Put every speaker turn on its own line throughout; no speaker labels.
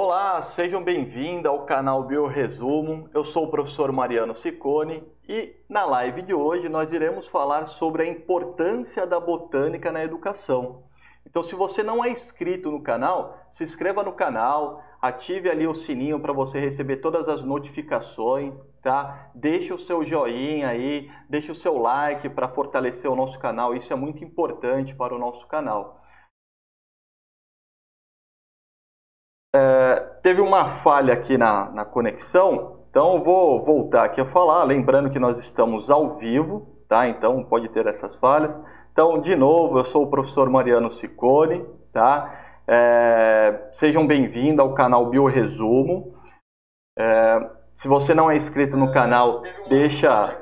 Olá, sejam bem-vindos ao canal Bioresumo. Eu sou o professor Mariano Ciccone e na live de hoje nós iremos falar sobre a importância da botânica na educação. Então, se você não é inscrito no canal, se inscreva no canal, ative ali o sininho para você receber todas as notificações, tá? Deixe o seu joinha aí, deixe o seu like para fortalecer o nosso canal, isso é muito importante para o nosso canal. É, teve uma falha aqui na, na conexão, então eu vou voltar aqui a falar, lembrando que nós estamos ao vivo, tá? Então pode ter essas falhas. Então, de novo, eu sou o professor Mariano Ciccone, tá? É, sejam bem-vindos ao canal Bioresumo. É, se você não é inscrito no canal, deixa,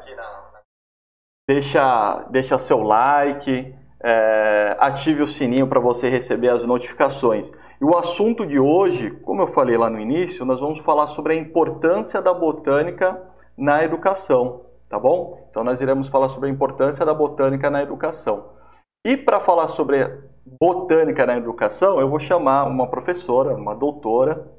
deixa, deixa seu like, é, ative o sininho para você receber as notificações. E o assunto de hoje, como eu falei lá no início, nós vamos falar sobre a importância da botânica na educação, tá bom? Então nós iremos falar sobre a importância da botânica na educação. E para falar sobre botânica na educação, eu vou chamar uma professora, uma doutora,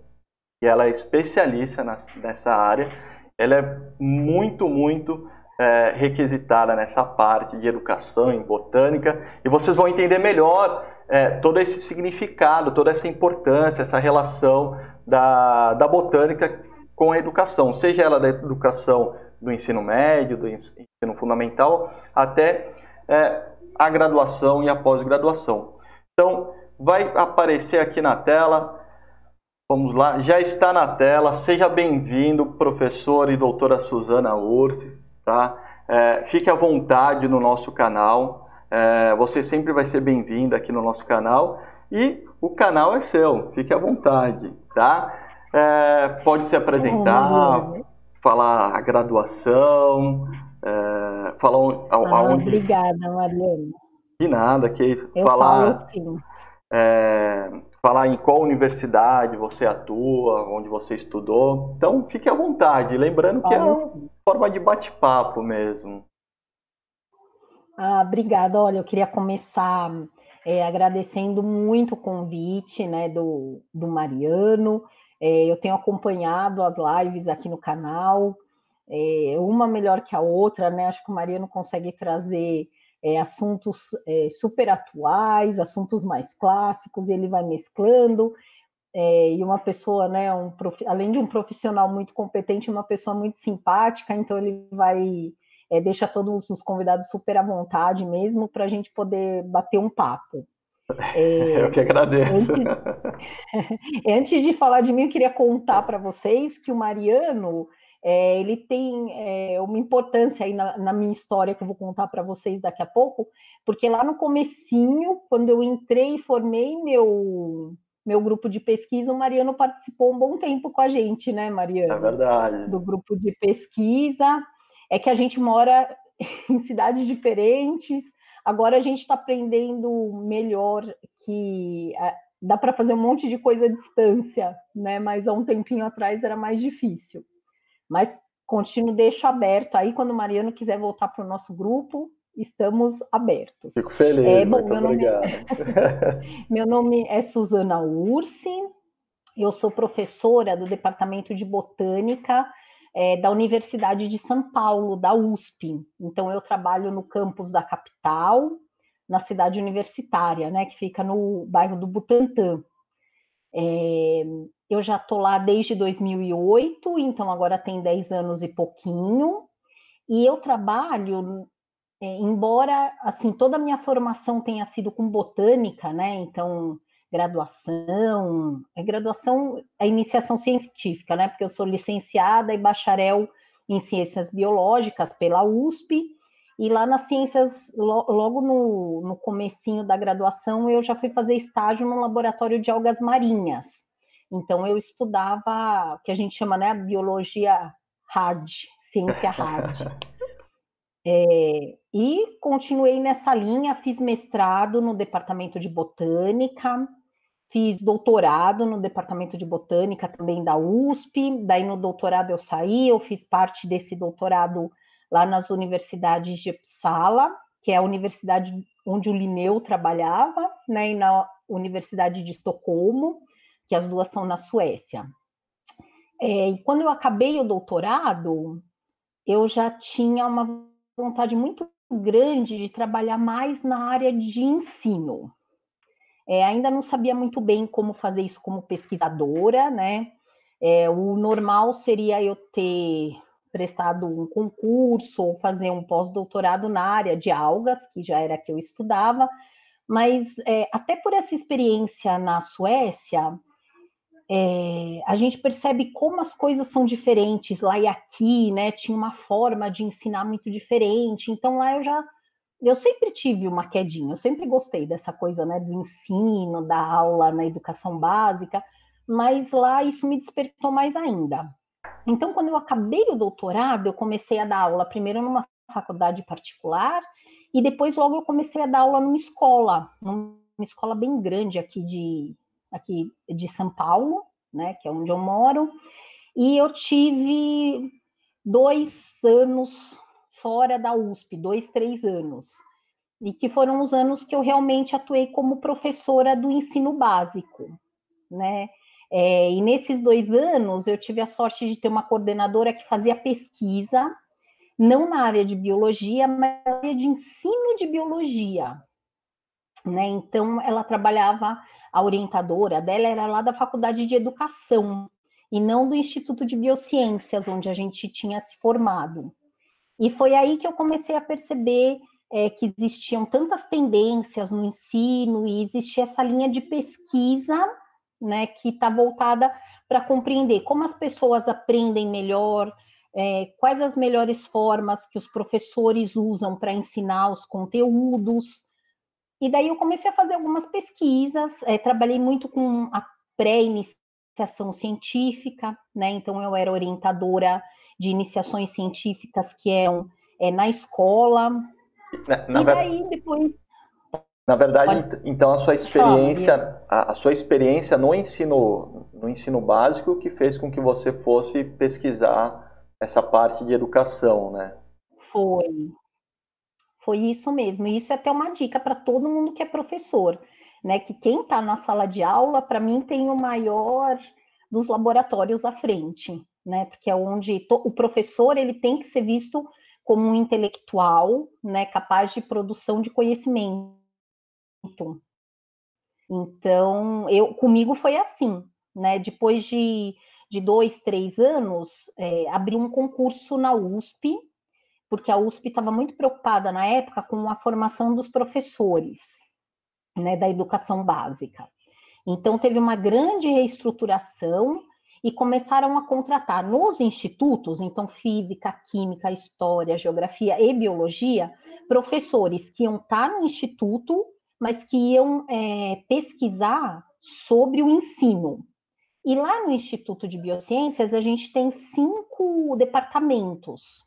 e ela é especialista nessa área. Ela é muito, muito é, requisitada nessa parte de educação em botânica e vocês vão entender melhor é, todo esse significado, toda essa importância, essa relação da, da botânica com a educação, seja ela da educação do ensino médio, do ensino fundamental, até é, a graduação e a pós-graduação. Então, vai aparecer aqui na tela. Vamos lá, já está na tela. Seja bem-vindo, professor e doutora Suzana Ursi tá? É, fique à vontade no nosso canal. É, você sempre vai ser bem-vindo aqui no nosso canal e o canal é seu. Fique à vontade, tá? É, pode se apresentar, falar a graduação, é, falar
ah, aonde. Obrigada, Mariana.
De nada, que é isso.
Eu falar. Falo sim.
É, falar em qual universidade você atua, onde você estudou. Então, fique à vontade. Lembrando que é uma forma de bate-papo mesmo.
Ah, obrigada. Olha, eu queria começar é, agradecendo muito o convite né, do, do Mariano. É, eu tenho acompanhado as lives aqui no canal, é, uma melhor que a outra, né? Acho que o Mariano consegue trazer é, assuntos é, super atuais, assuntos mais clássicos, e ele vai mesclando. É, e uma pessoa, né, um prof... além de um profissional muito competente, uma pessoa muito simpática, então ele vai é, deixa todos os convidados super à vontade mesmo para a gente poder bater um papo.
É, eu que agradeço.
Antes, antes, de falar de mim, eu queria contar para vocês que o Mariano é, ele tem é, uma importância aí na, na, minha história que eu vou contar para vocês daqui a pouco, porque lá no comecinho, quando eu entrei e formei meu meu grupo de pesquisa, o Mariano participou um bom tempo com a gente, né, Mariano?
É verdade.
Do grupo de pesquisa. É que a gente mora em cidades diferentes. Agora a gente está aprendendo melhor que dá para fazer um monte de coisa à distância, né? Mas há um tempinho atrás era mais difícil. Mas continuo, deixo aberto aí, quando o Mariano quiser voltar para o nosso grupo, estamos abertos.
Fico feliz, é, bom, muito meu obrigado.
Nome... meu nome é Suzana Ursi, eu sou professora do Departamento de Botânica é, da Universidade de São Paulo, da USP. Então, eu trabalho no campus da capital, na cidade universitária, né, que fica no bairro do Butantã. É, eu já estou lá desde 2008, então agora tem 10 anos e pouquinho, e eu trabalho, é, embora assim toda a minha formação tenha sido com botânica, né? Então graduação, é graduação, a iniciação científica, né? Porque eu sou licenciada e bacharel em ciências biológicas pela USP, e lá nas ciências, logo no, no comecinho da graduação, eu já fui fazer estágio no laboratório de algas marinhas. Então eu estudava o que a gente chama, né, biologia hard, ciência hard. É, e continuei nessa linha, fiz mestrado no departamento de botânica, fiz doutorado no departamento de botânica também da USP. Daí no doutorado eu saí, eu fiz parte desse doutorado lá nas universidades de Uppsala, que é a universidade onde o Linneu trabalhava, né, e na Universidade de Estocolmo que as duas são na Suécia. É, e quando eu acabei o doutorado, eu já tinha uma vontade muito grande de trabalhar mais na área de ensino. É, ainda não sabia muito bem como fazer isso como pesquisadora, né? É, o normal seria eu ter prestado um concurso ou fazer um pós-doutorado na área de algas, que já era que eu estudava, mas é, até por essa experiência na Suécia, é, a gente percebe como as coisas são diferentes lá e aqui, né? Tinha uma forma de ensinar muito diferente. Então lá eu já eu sempre tive uma quedinha, eu sempre gostei dessa coisa, né, do ensino, da aula na educação básica, mas lá isso me despertou mais ainda. Então, quando eu acabei o doutorado, eu comecei a dar aula primeiro numa faculdade particular e depois logo eu comecei a dar aula numa escola, numa escola bem grande aqui de aqui de São Paulo, né, que é onde eu moro. E eu tive dois anos fora da USP, dois, três anos. E que foram os anos que eu realmente atuei como professora do ensino básico, né? É, e nesses dois anos eu tive a sorte de ter uma coordenadora que fazia pesquisa, não na área de biologia, mas na área de ensino de biologia. Né? Então ela trabalhava, a orientadora dela era lá da faculdade de educação e não do Instituto de Biociências, onde a gente tinha se formado. E foi aí que eu comecei a perceber é, que existiam tantas tendências no ensino e existia essa linha de pesquisa né, que está voltada para compreender como as pessoas aprendem melhor, é, quais as melhores formas que os professores usam para ensinar os conteúdos. E daí eu comecei a fazer algumas pesquisas, é, trabalhei muito com a pré-iniciação científica, né? Então eu era orientadora de iniciações científicas que eram é, na escola.
Na, na e daí ver... depois. Na verdade, Pode... então a sua experiência, a, a, sua experiência no ensino, no ensino básico que fez com que você fosse pesquisar essa parte de educação, né?
Foi. Foi isso mesmo. E isso é até uma dica para todo mundo que é professor, né? Que quem está na sala de aula, para mim, tem o maior dos laboratórios à frente, né? Porque é onde o professor ele tem que ser visto como um intelectual, né? Capaz de produção de conhecimento. Então, eu comigo foi assim, né? Depois de, de dois, três anos, é, abri um concurso na USP, porque a USP estava muito preocupada na época com a formação dos professores, né? Da educação básica. Então, teve uma grande reestruturação e começaram a contratar nos institutos, então física, química, história, geografia e biologia, professores que iam estar no instituto, mas que iam é, pesquisar sobre o ensino. E lá no Instituto de Biociências a gente tem cinco departamentos.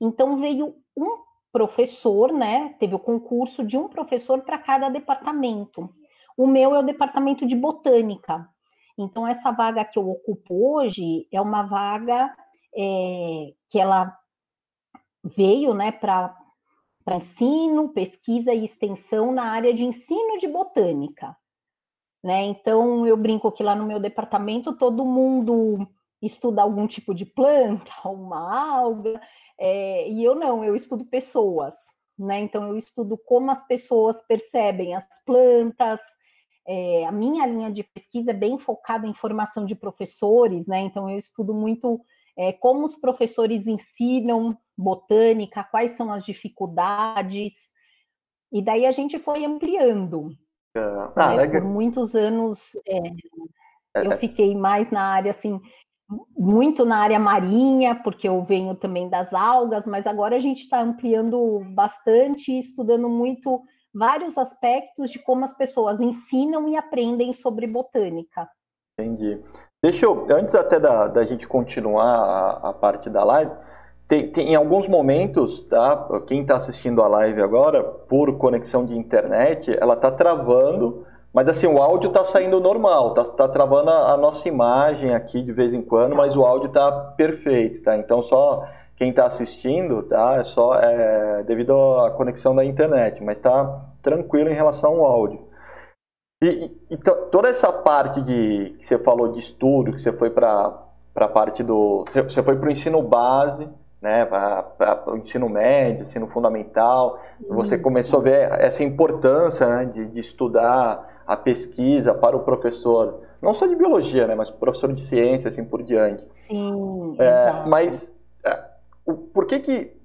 Então veio um professor, né? Teve o concurso de um professor para cada departamento. O meu é o departamento de botânica. Então, essa vaga que eu ocupo hoje é uma vaga é, que ela veio né, para ensino, pesquisa e extensão na área de ensino de botânica. Né? Então, eu brinco que lá no meu departamento todo mundo estuda algum tipo de planta, uma alga, é, e eu não, eu estudo pessoas. Né? Então, eu estudo como as pessoas percebem as plantas, é, a minha linha de pesquisa é bem focada em formação de professores, né? Então eu estudo muito é, como os professores ensinam botânica, quais são as dificuldades, e daí a gente foi ampliando. Ah, ah né? Por muitos anos é, é, eu é. fiquei mais na área assim, muito na área marinha, porque eu venho também das algas, mas agora a gente está ampliando bastante, estudando muito vários aspectos de como as pessoas ensinam e aprendem sobre botânica.
Entendi. Deixa eu, antes até da, da gente continuar a, a parte da live, tem, tem, em alguns momentos, tá? Quem está assistindo a live agora, por conexão de internet, ela está travando, mas assim, o áudio está saindo normal, está tá travando a, a, nossa imagem aqui de vez em quando, mas o áudio está perfeito, tá? Então só quem está assistindo, tá? É só é, devido à conexão da internet, mas está tranquilo em relação ao áudio. E, e, toda essa parte de que você falou de estudo, que você foi para a parte do. Você foi para o ensino base, né, para o ensino médio, ensino fundamental. Você começou a ver essa importância né, de, de estudar a pesquisa para o professor, não só de biologia, né, mas professor de ciência, assim por diante.
Sim.
É, mas o, por que que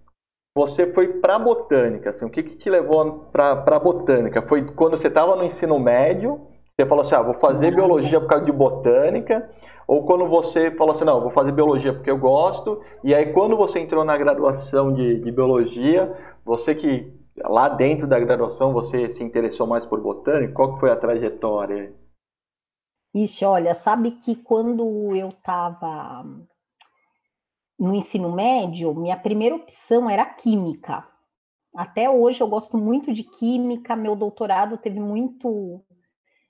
você foi para a botânica? Assim, o que, que te levou para a botânica? Foi quando você estava no ensino médio, você falou assim, ah, vou fazer biologia por causa de botânica, ou quando você falou assim, não, vou fazer biologia porque eu gosto, e aí quando você entrou na graduação de, de biologia, você que lá dentro da graduação você se interessou mais por botânica, qual que foi a trajetória?
Ixi, olha, sabe que quando eu estava no ensino médio, minha primeira opção era química. Até hoje eu gosto muito de química, meu doutorado teve muito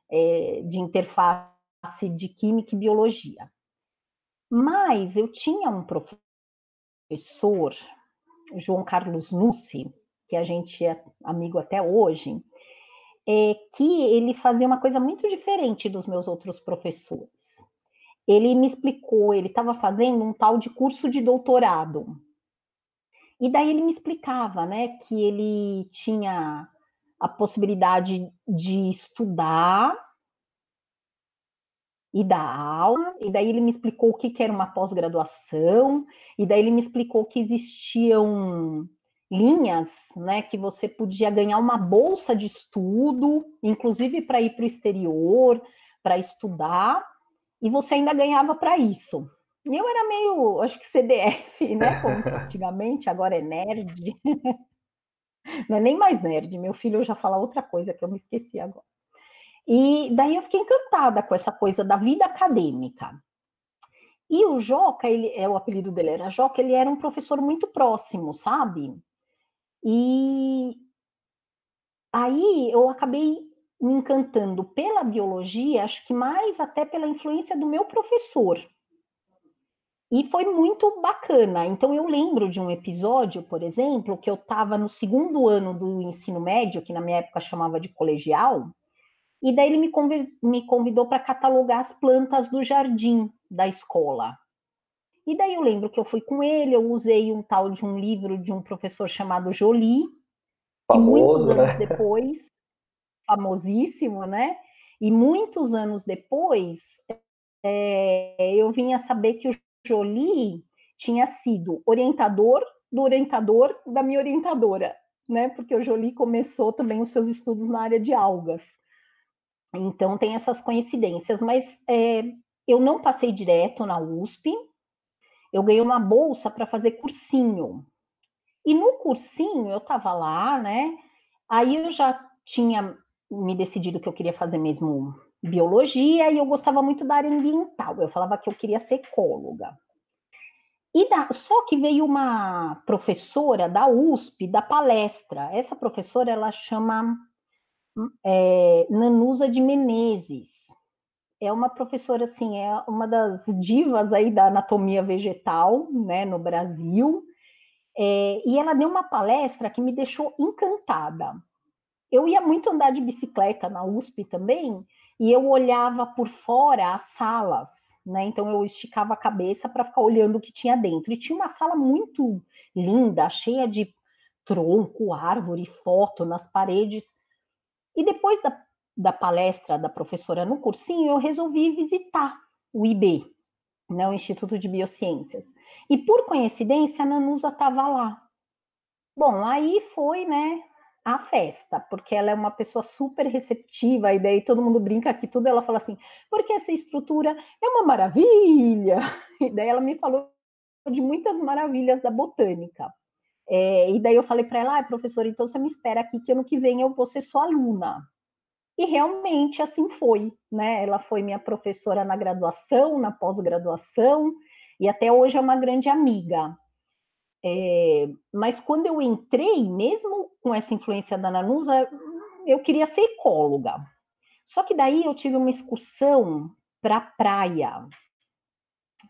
é, de interface de química e biologia. Mas eu tinha um professor, João Carlos Nussi, que a gente é amigo até hoje, é que ele fazia uma coisa muito diferente dos meus outros professores ele me explicou, ele estava fazendo um tal de curso de doutorado. E daí ele me explicava, né, que ele tinha a possibilidade de estudar e dar aula, e daí ele me explicou o que, que era uma pós-graduação, e daí ele me explicou que existiam linhas, né, que você podia ganhar uma bolsa de estudo, inclusive para ir para o exterior, para estudar, e você ainda ganhava para isso. E eu era meio, acho que CDF, né? Como antigamente, agora é nerd. Não é nem mais nerd, meu filho já fala outra coisa que eu me esqueci agora. E daí eu fiquei encantada com essa coisa da vida acadêmica. E o Joca, ele, é o apelido dele era Joca, ele era um professor muito próximo, sabe? E aí eu acabei me encantando pela biologia, acho que mais até pela influência do meu professor. E foi muito bacana. Então, eu lembro de um episódio, por exemplo, que eu estava no segundo ano do ensino médio, que na minha época chamava de colegial, e daí ele me, me convidou para catalogar as plantas do jardim da escola. E daí eu lembro que eu fui com ele, eu usei um tal de um livro de um professor chamado Jolie, que muitos anos né? depois famosíssimo, né? E muitos anos depois, é, eu vim a saber que o Jolie tinha sido orientador do orientador da minha orientadora, né? Porque o Jolie começou também os seus estudos na área de algas. Então tem essas coincidências, mas é, eu não passei direto na USP, eu ganhei uma bolsa para fazer cursinho. E no cursinho eu estava lá, né? Aí eu já tinha me decidido que eu queria fazer mesmo biologia e eu gostava muito da área ambiental. Eu falava que eu queria ser ecóloga. E da, só que veio uma professora da USP da palestra. Essa professora ela chama é, Nanusa de Menezes. É uma professora assim, é uma das divas aí da anatomia vegetal, né, no Brasil. É, e ela deu uma palestra que me deixou encantada eu ia muito andar de bicicleta na USP também, e eu olhava por fora as salas, né? Então eu esticava a cabeça para ficar olhando o que tinha dentro. E tinha uma sala muito linda, cheia de tronco, árvore, foto nas paredes. E depois da, da palestra da professora no cursinho, eu resolvi visitar o IB, né, o Instituto de Biociências. E por coincidência, a Nanusa estava lá. Bom, aí foi, né, a festa, porque ela é uma pessoa super receptiva, e daí todo mundo brinca aqui, tudo ela fala assim, porque essa estrutura é uma maravilha, e daí ela me falou de muitas maravilhas da botânica. É, e daí eu falei para ela, ah, professora, então você me espera aqui que ano que vem eu vou ser sua aluna. E realmente assim foi, né? Ela foi minha professora na graduação, na pós-graduação, e até hoje é uma grande amiga. É, mas quando eu entrei, mesmo com essa influência da Nanusa, eu queria ser ecóloga. Só que daí eu tive uma excursão para a praia.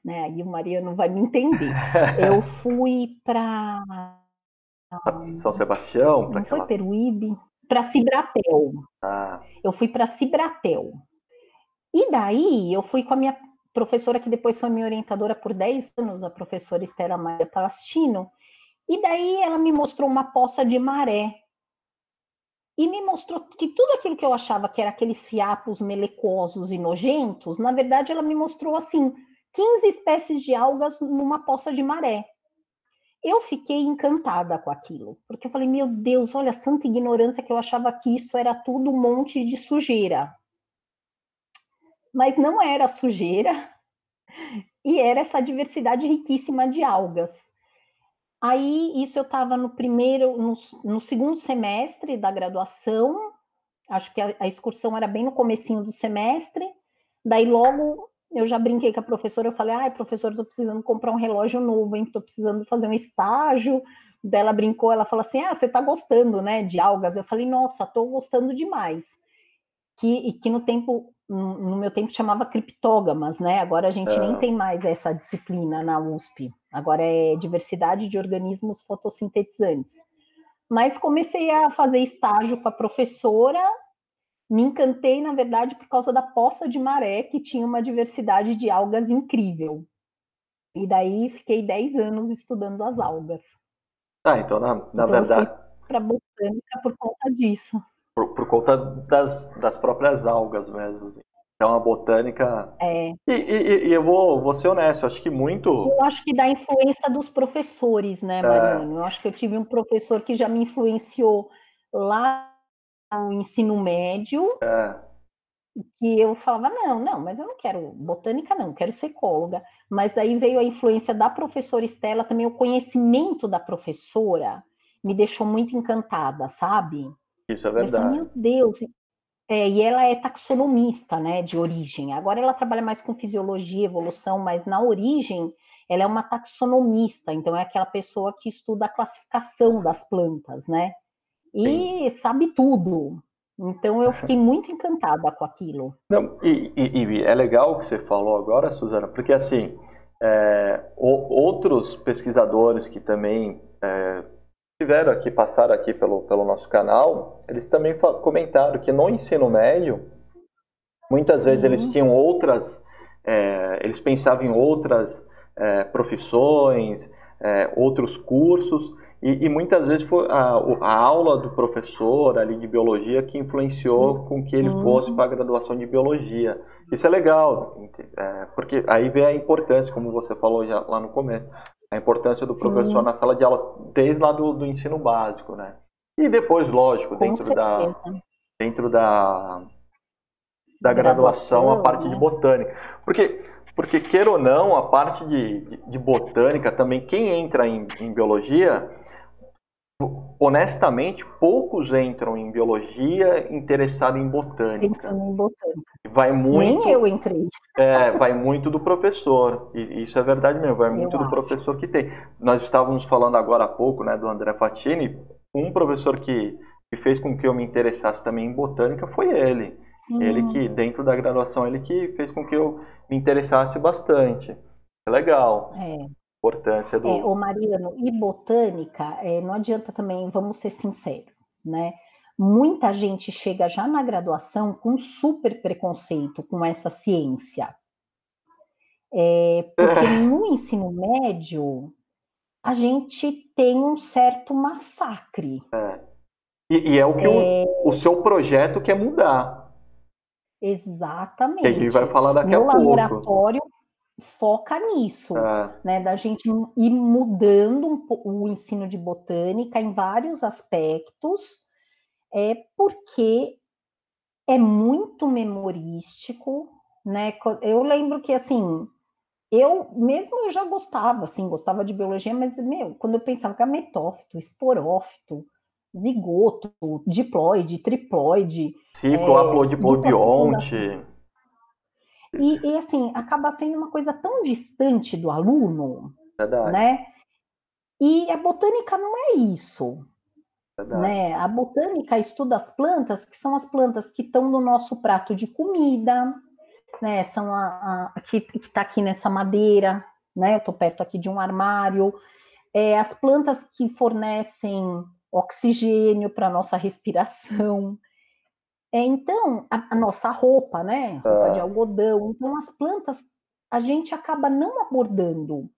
Né? Aí o Mariano vai me entender. Eu fui para.
São Sebastião?
Não foi Peruíbe? para Cibratel. Ah. Eu fui para Cibratel. E daí eu fui com a minha professora, que depois foi minha orientadora por 10 anos, a professora Estela Maria Palastino. E daí ela me mostrou uma poça de maré. E me mostrou que tudo aquilo que eu achava que era aqueles fiapos melecosos e nojentos, na verdade ela me mostrou assim, 15 espécies de algas numa poça de maré. Eu fiquei encantada com aquilo, porque eu falei, meu Deus, olha, santa ignorância que eu achava que isso era tudo um monte de sujeira. Mas não era sujeira, e era essa diversidade riquíssima de algas. Aí, isso eu estava no primeiro, no, no, segundo semestre da graduação, acho que a, a excursão era bem no comecinho do semestre, daí logo eu já brinquei com a professora, eu falei, ai, professor, estou precisando comprar um relógio novo, hein? Estou precisando fazer um estágio. Dela brincou, ela falou assim, ah, você está gostando, né, de algas? Eu falei, nossa, estou gostando demais. Que, e que no tempo, no meu tempo chamava criptógamas, né? Agora a gente é. nem tem mais essa disciplina na USP. Agora é diversidade de organismos fotossintetizantes. Mas comecei a fazer estágio com a professora me encantei, na verdade, por causa da poça de maré, que tinha uma diversidade de algas incrível. E daí fiquei 10 anos estudando as algas.
Ah, então, na, na então, verdade.
Para botânica por conta disso.
Por, por conta das, das próprias algas mesmo. Assim. Então a botânica.
É.
E, e, e, eu vou, vou ser honesto, acho que muito.
Eu acho que da influência dos professores, né, é. Mariano? É. Eu acho que eu tive um professor que já me influenciou lá o ensino médio, é. que eu falava, não, não, mas eu não quero botânica, não, quero ser ecóloga. Mas daí veio a influência da professora Estela, também o conhecimento da professora me deixou muito encantada, sabe?
Isso é verdade. Falei,
Meu Deus, é, e ela é taxonomista, né, de origem. Agora ela trabalha mais com fisiologia, evolução, mas na origem ela é uma taxonomista, então é aquela pessoa que estuda a classificação das plantas, né? e Sim. sabe tudo. Então eu fiquei muito encantada com aquilo.
Não, e, e, e, é legal o que você falou agora, Suzana, porque assim, é, o, outros pesquisadores que também é, tiveram aqui, passaram aqui pelo, pelo nosso canal, eles também comentaram que no ensino médio, muitas vezes eles tinham outras, é, eles pensavam em outras é, profissões, é, outros cursos, e, e, muitas vezes foi a, a, aula do professor ali de biologia que influenciou com que ele fosse para a graduação de biologia. Isso é legal, é, porque aí vem a importância, como você falou já lá no começo, a importância do Sim. professor na sala de aula desde lá do, do ensino básico, né? E depois, lógico, com dentro da dentro da da graduação, graduação a parte de botânica. Porque porque, queira ou não, a parte de, de, de botânica também, quem entra em, em, biologia, honestamente, poucos entram em biologia interessado em botânica.
Pensando em botânica.
Vai muito,
Nem eu entrei.
É, vai muito do professor. E isso é verdade mesmo, vai muito eu do acho. professor que tem. Nós estávamos falando agora há pouco né, do André Fatini, um professor que, que fez com que eu me interessasse também em botânica foi ele. Sim. Ele que, dentro da graduação, ele que fez com que eu me interessasse bastante. É legal.
É.
Importância do.
É, o Mariano, e botânica, é, não adianta também, vamos ser sinceros, né? Muita gente chega já na graduação com super preconceito com essa ciência. É, porque no ensino médio a gente tem um certo massacre.
É. E, e, é o que o, é. o seu projeto quer mudar.
Exatamente. Que a
gente vai falar daqui no a pouco.
No laboratório foca nisso, é. né? Da gente ir mudando um, o ensino de botânica em vários aspectos, é porque é muito memorístico, né? Eu lembro que assim, eu mesmo eu já gostava, assim, gostava de biologia, mas meu, quando eu pensava que metófito, esporófito, zigoto, diploide, triploide.
Ciclo, é, haplodiploide, bionte.
E, e, assim, acaba sendo uma coisa tão distante do aluno, Verdade. né? E a botânica não é isso. Verdade. Né? A botânica estuda as plantas, que são as plantas que estão no nosso prato de comida, né? São a, a que está aqui nessa madeira, né? Eu estou perto aqui de um armário. É, as plantas que fornecem oxigênio para nossa respiração. É, então, a, a, nossa roupa, né? Roupa ah. de algodão. Então, as plantas, a gente acaba não abordando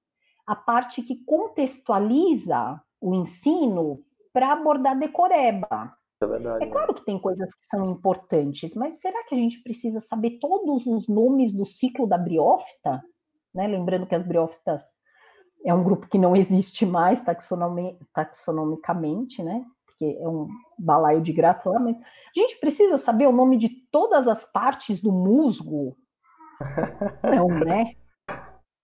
a parte que contextualiza o ensino para abordar decoreba.
É, verdade,
é claro que tem coisas que são importantes, mas será que a gente precisa saber todos os nomes do ciclo da briófita? Né? Lembrando que as briófitas é um grupo que não existe mais taxonomi taxonomicamente, né? Porque é um balaio de grato lá, mas a gente precisa saber o nome de todas as partes do musgo? Não, né?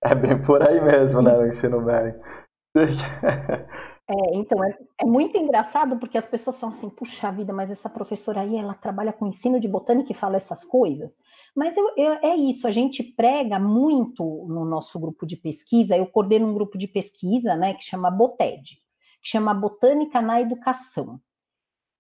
É bem por aí mesmo, né, no ensino médio.
É, então, é, é, muito engraçado porque as pessoas falam assim, puxa vida, mas essa professora aí, ela trabalha com ensino de botânica e fala essas coisas. Mas eu, eu, é isso, a gente prega muito no nosso grupo de pesquisa, eu coordeno um grupo de pesquisa, né, que chama BOTED, que chama Botânica na Educação.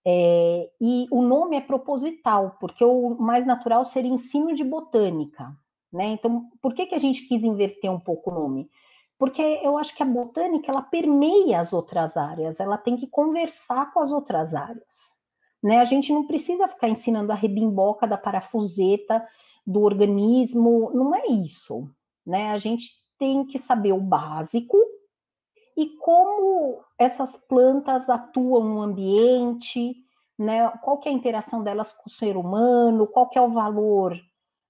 É, e o nome é proposital, porque o mais natural seria ensino de botânica, né? Então, por que, que a gente quis inverter um pouco o nome? porque eu acho que a botânica ela permeia as outras áreas, ela tem que conversar com as outras áreas. Né? A gente não precisa ficar ensinando a rebimboca da parafuseta do organismo, não é isso. Né? A gente tem que saber o básico e como essas plantas atuam no ambiente, né? qual é a interação delas com o ser humano, qual é o valor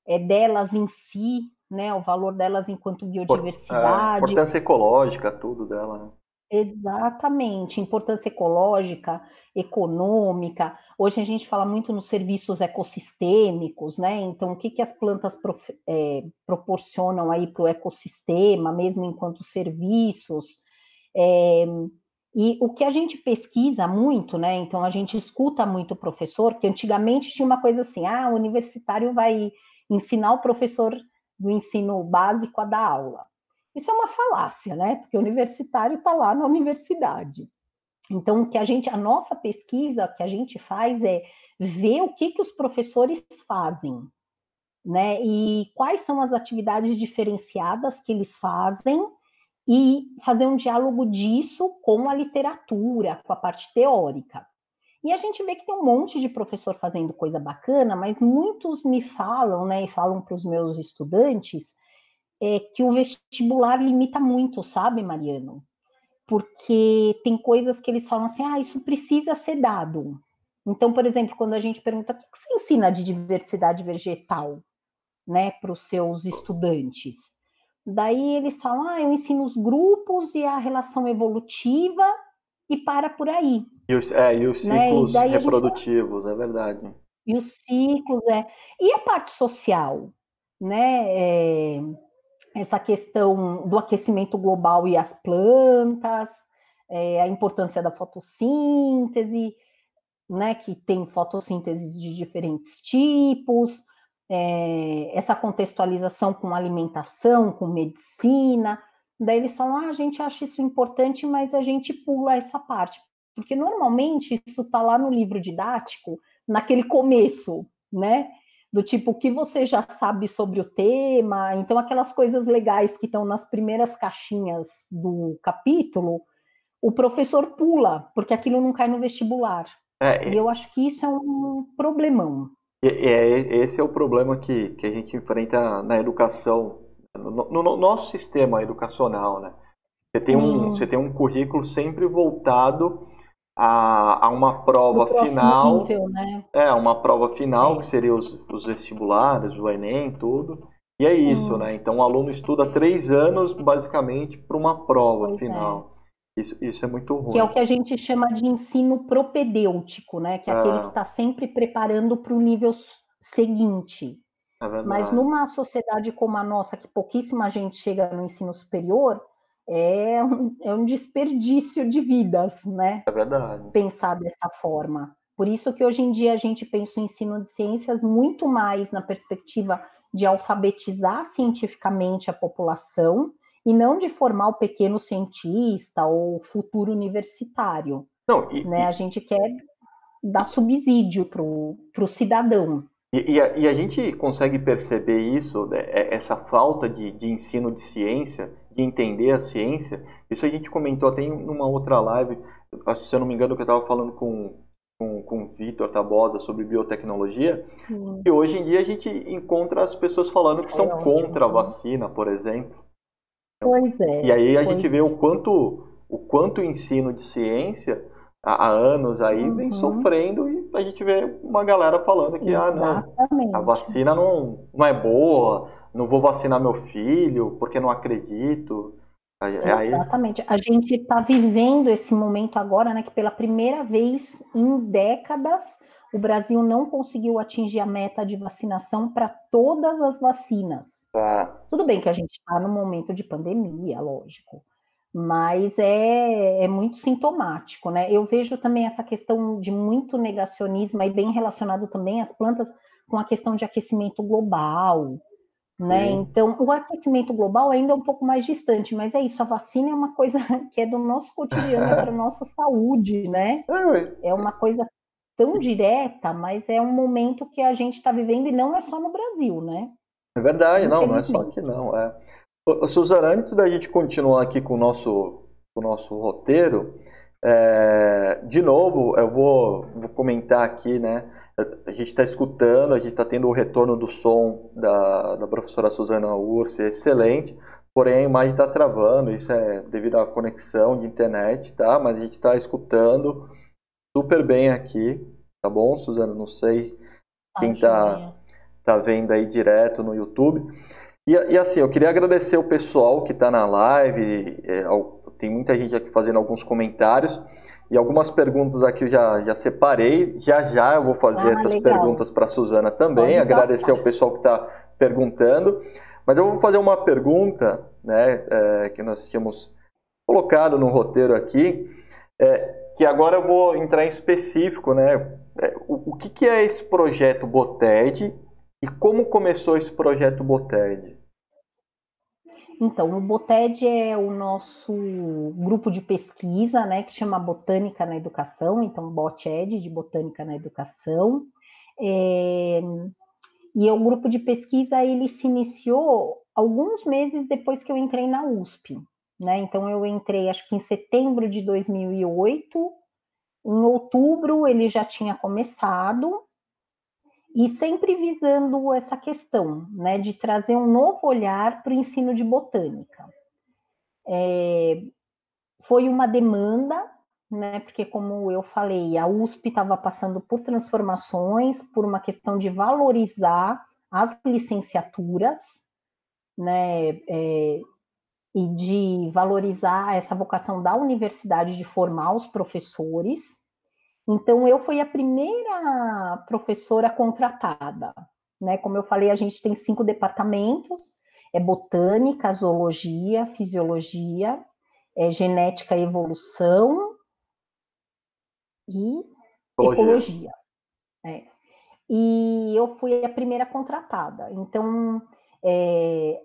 é, delas em si, né, o valor delas enquanto é, biodiversidade.
A importância ecológica, tudo dela, né?
Exatamente, importância ecológica, econômica. Hoje a gente fala muito nos serviços ecossistêmicos, né? Então, o que, que as plantas é, proporcionam aí para o ecossistema, mesmo enquanto serviços. É, e o que a gente pesquisa muito, né? Então, a gente escuta muito o professor, que antigamente tinha uma coisa assim: ah, o universitário vai ensinar o professor do ensino básico a dar aula. Isso é uma falácia, né? Porque o universitário está lá na universidade. Então, o que a gente, a nossa pesquisa, que a gente faz é ver o que, que os professores fazem, né? E quais são as atividades diferenciadas que eles fazem e fazer um diálogo disso com a literatura, com a parte teórica. E a gente vê que tem um monte de professor fazendo coisa bacana, mas muitos me falam, né, e falam para os meus estudantes, é que o vestibular limita muito, sabe, Mariano? Porque tem coisas que eles falam assim, ah, isso precisa ser dado. Então, por exemplo, quando a gente pergunta o que você ensina de diversidade vegetal, né, para os seus estudantes, daí eles falam, ah, eu ensino os grupos e a relação evolutiva e para por aí.
E os, é, e os ciclos né? e reprodutivos, gente... é verdade.
E os ciclos, é. E a parte social, né? É, essa questão do aquecimento global e as plantas, é, a importância da fotossíntese, né? Que tem fotossíntese de diferentes tipos, é, essa contextualização com alimentação, com medicina. Daí eles falam, ah, a gente acha isso importante, mas a gente pula essa parte, porque normalmente isso está lá no livro didático, naquele começo, né? Do tipo, o que você já sabe sobre o tema, então aquelas coisas legais que estão nas primeiras caixinhas do capítulo, o professor pula, porque aquilo não cai no vestibular. É, e eu acho que isso é um problemão.
É, esse é o problema que, que a gente enfrenta na educação, no, no, no nosso sistema educacional, né? Você tem, um, você tem um currículo sempre voltado a, a uma prova final. Nível, né? É, uma prova final, que seria os, os vestibulares, o Enem, tudo. E é isso, hum. né? Então o aluno estuda três anos, basicamente, para uma prova pois é. final. É. Isso, isso é muito ruim.
Que é o que a gente chama de ensino propedêutico, né? Que é, é. aquele que está sempre preparando para o nível seguinte. É Mas numa sociedade como a nossa, que pouquíssima gente chega no ensino superior, é um, é um desperdício de vidas, né?
É verdade.
Pensar dessa forma. Por isso que hoje em dia a gente pensa o ensino de ciências muito mais na perspectiva de alfabetizar cientificamente a população e não de formar o pequeno cientista ou futuro universitário. Não, e, né? A gente quer dar subsídio para o cidadão.
E, e, a, e, a, gente consegue perceber isso, né, é, essa falta de, de ensino de ciência, de entender a ciência. Isso a gente comentou até em uma outra live. se eu não me engano, que eu estava falando com, com, com o Vitor Tabosa sobre biotecnologia, Sim. e hoje em dia a gente encontra as pessoas falando que é são ótimo, contra a vacina, por exemplo.
Pois é.
E aí a gente vê é. o quanto o quanto o ensino de ciência há, anos aí uhum. vem sofrendo e a gente vê uma galera falando que ah, não, a vacina não, não é boa, não vou vacinar meu filho porque não acredito.
Aí... Exatamente. A gente está vivendo esse momento agora, né, que pela primeira vez em décadas o Brasil não conseguiu atingir a meta de vacinação para todas as vacinas.
Ah.
Tudo bem que a gente está no momento de pandemia, lógico, mas é, é muito sintomático, né? Eu vejo também essa questão de muito negacionismo aí bem relacionado também às plantas com a questão de aquecimento global, né? Então, o aquecimento global ainda é um pouco mais distante, mas é isso, a vacina é uma coisa que é do nosso cotidiano, é para a nossa saúde, né? É, é uma coisa tão direta, mas é um momento que a gente está vivendo e não é só no Brasil, né?
É verdade, não, não é só aqui não. É. Suzana, antes da gente continuar aqui com o nosso, com o nosso roteiro, é, de novo, eu vou, vou comentar aqui, né? A gente está escutando, a gente está tendo o retorno do som da, da professora Suzana Ursi, excelente, porém a imagem está travando, isso é devido à conexão de internet, tá? Mas a gente está escutando super bem aqui, tá bom, Suzana? Não sei quem está tá vendo aí direto no YouTube. E, e, assim, eu queria agradecer o pessoal que está na live, é, tem muita gente aqui fazendo alguns comentários, e algumas perguntas aqui eu já, já separei, já já eu vou fazer ah, essas legal. perguntas para a Suzana também, Pode agradecer ao pessoal que está perguntando, mas eu vou fazer uma pergunta, né, é, que nós tínhamos colocado no roteiro aqui, é, que agora eu vou entrar em específico, né, é, o, o que, que é esse projeto Boted e como começou esse projeto Boted?
Então, o BOTED é o nosso grupo de pesquisa, né, que chama Botânica na Educação, então BOTED, de Botânica na Educação. É, e é o grupo de pesquisa, ele se iniciou alguns meses depois que eu entrei na USP, né, então eu entrei, acho que em setembro de 2008, em outubro ele já tinha começado, e sempre visando essa questão, né, de trazer um novo olhar para o ensino de botânica. É, foi uma demanda, né, porque como eu falei, a USP estava passando por transformações, por uma questão de valorizar as licenciaturas, né, é, e de valorizar essa vocação da universidade de formar os professores, então, eu fui a primeira professora contratada. Né? Como eu falei, a gente tem cinco departamentos: é botânica, zoologia, fisiologia, é genética e evolução e ecologia. É. E eu fui a primeira contratada. Então, é,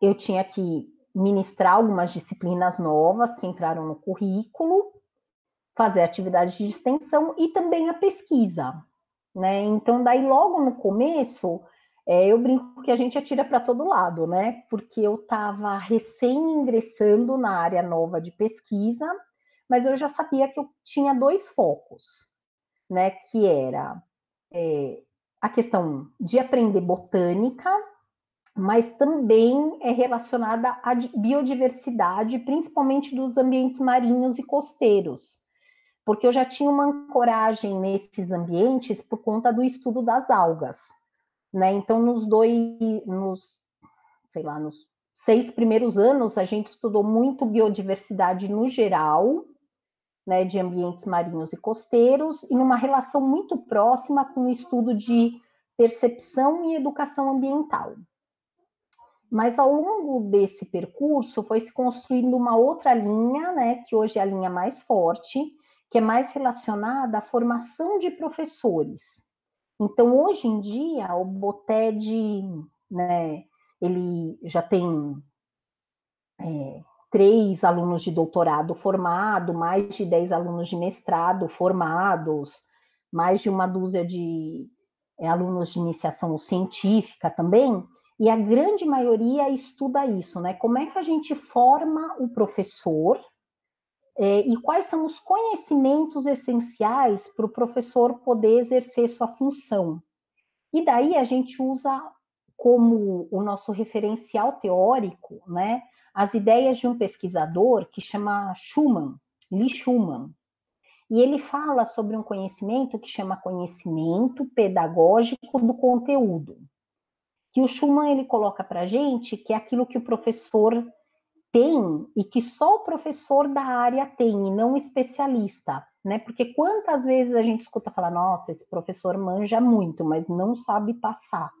eu tinha que ministrar algumas disciplinas novas que entraram no currículo fazer atividade de extensão e também a pesquisa, né? Então, daí logo no começo, é, eu brinco que a gente atira para todo lado, né? Porque eu estava recém ingressando na área nova de pesquisa, mas eu já sabia que eu tinha dois focos, né? Que era é, a questão de aprender botânica, mas também é relacionada à biodiversidade, principalmente dos ambientes marinhos e costeiros porque eu já tinha uma ancoragem nesses ambientes por conta do estudo das algas, né? Então, nos dois, nos, sei lá, nos seis primeiros anos, a gente estudou muito biodiversidade no geral, né, de ambientes marinhos e costeiros, e numa relação muito próxima com o estudo de percepção e educação ambiental. Mas ao longo desse percurso foi se construindo uma outra linha, né, que hoje é a linha mais forte, que é mais relacionada à formação de professores. Então, hoje em dia, o Boted, né, ele já tem é, três alunos de doutorado formado, mais de dez alunos de mestrado formados, mais de uma dúzia de é, alunos de iniciação científica também, e a grande maioria estuda isso, né? Como é que a gente forma o professor é, e quais são os conhecimentos essenciais para o professor poder exercer sua função. E daí a gente usa como o nosso referencial teórico, né, as ideias de um pesquisador que chama Schumann, Lee Schumann. E ele fala sobre um conhecimento que chama conhecimento pedagógico do conteúdo. Que o Schumann ele coloca para gente que é aquilo que o professor tem e que só o professor da área tem e não o especialista, né? Porque quantas vezes a gente escuta falar, nossa, esse professor manja muito, mas não sabe passar,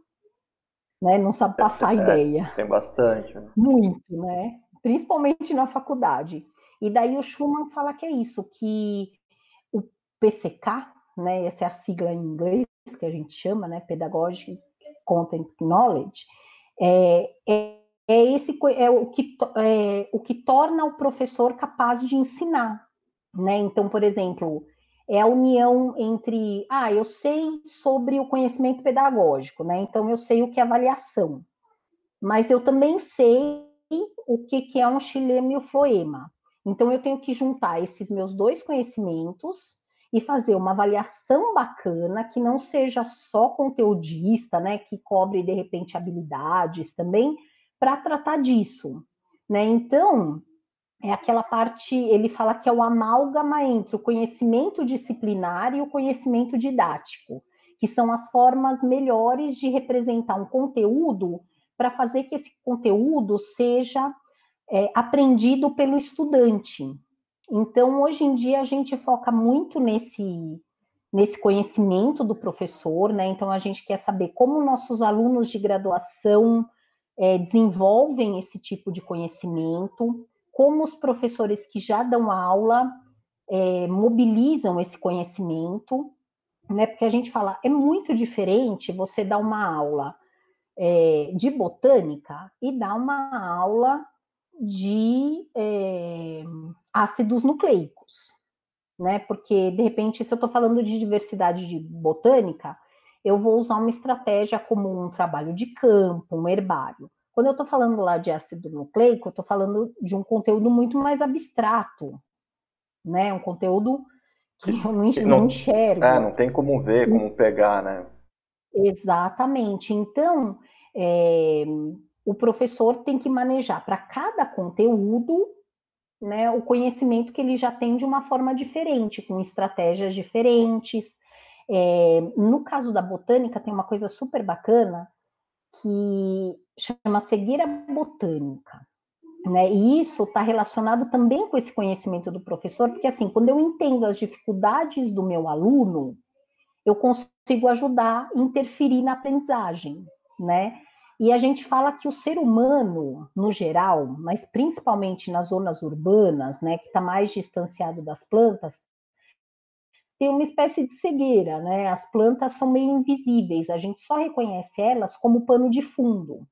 né? Não sabe passar a é, ideia.
Tem bastante. Né?
Muito, né? Principalmente na faculdade. E daí o Schumann fala que é isso, que o PCK, né? Essa é a sigla em inglês que a gente chama, né? Pedagogic Content Knowledge, é, é é esse é o que é, o que torna o professor capaz de ensinar, né? Então, por exemplo, é a união entre, ah, eu sei sobre o conhecimento pedagógico, né? Então eu sei o que é avaliação, mas eu também sei o que, que é um xilema e o floema. Então eu tenho que juntar esses meus dois conhecimentos e fazer uma avaliação bacana que não seja só conteudista, né? Que cobre de repente habilidades também, para tratar disso, né? Então, é aquela parte, ele fala que é o amálgama entre o conhecimento disciplinar e o conhecimento didático, que são as formas melhores de representar um conteúdo para fazer que esse conteúdo seja é, aprendido pelo estudante. Então, hoje em dia, a gente foca muito nesse, nesse conhecimento do professor, né? Então, a gente quer saber como nossos alunos de graduação é, desenvolvem esse tipo de conhecimento, como os professores que já dão aula é, mobilizam esse conhecimento, né? Porque a gente fala, é muito diferente você dar uma aula é, de botânica e dar uma aula de é, ácidos nucleicos, né? Porque, de repente, se eu estou falando de diversidade de botânica, eu vou usar uma estratégia como um trabalho de campo, um herbário. Quando eu estou falando lá de ácido nucleico, eu estou falando de um conteúdo muito mais abstrato, né? Um conteúdo que eu não, não enxergo.
É, não tem como ver, como pegar, né?
Exatamente. Então, é, o professor tem que manejar para cada conteúdo né, o conhecimento que ele já tem de uma forma diferente, com estratégias diferentes, é, no caso da botânica, tem uma coisa super bacana que chama cegueira botânica. Né? E isso está relacionado também com esse conhecimento do professor, porque assim, quando eu entendo as dificuldades do meu aluno, eu consigo ajudar, interferir na aprendizagem, né? E a gente fala que o ser humano, no geral, mas principalmente nas zonas urbanas, né, que está mais distanciado das plantas, tem uma espécie de cegueira, né? As plantas são meio invisíveis, a gente só reconhece elas como pano de fundo.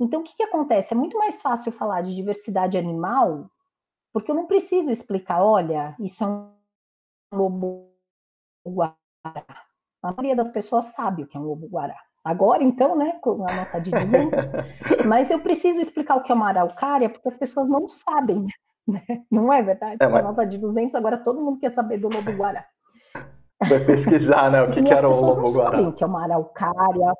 Então, o que, que acontece? É muito mais fácil falar de diversidade animal, porque eu não preciso explicar, olha, isso é um lobo-guará. A maioria das pessoas sabe o que é um lobo-guará. Agora, então, né, com a nota de 200, mas eu preciso explicar o que é uma araucária, porque as pessoas não sabem, né? não é verdade? É, mas... Com a nota de 200, agora todo mundo quer saber do lobo-guará.
Vai pesquisar, né? O que, que era o lobo-guará.
O que é uma araucária,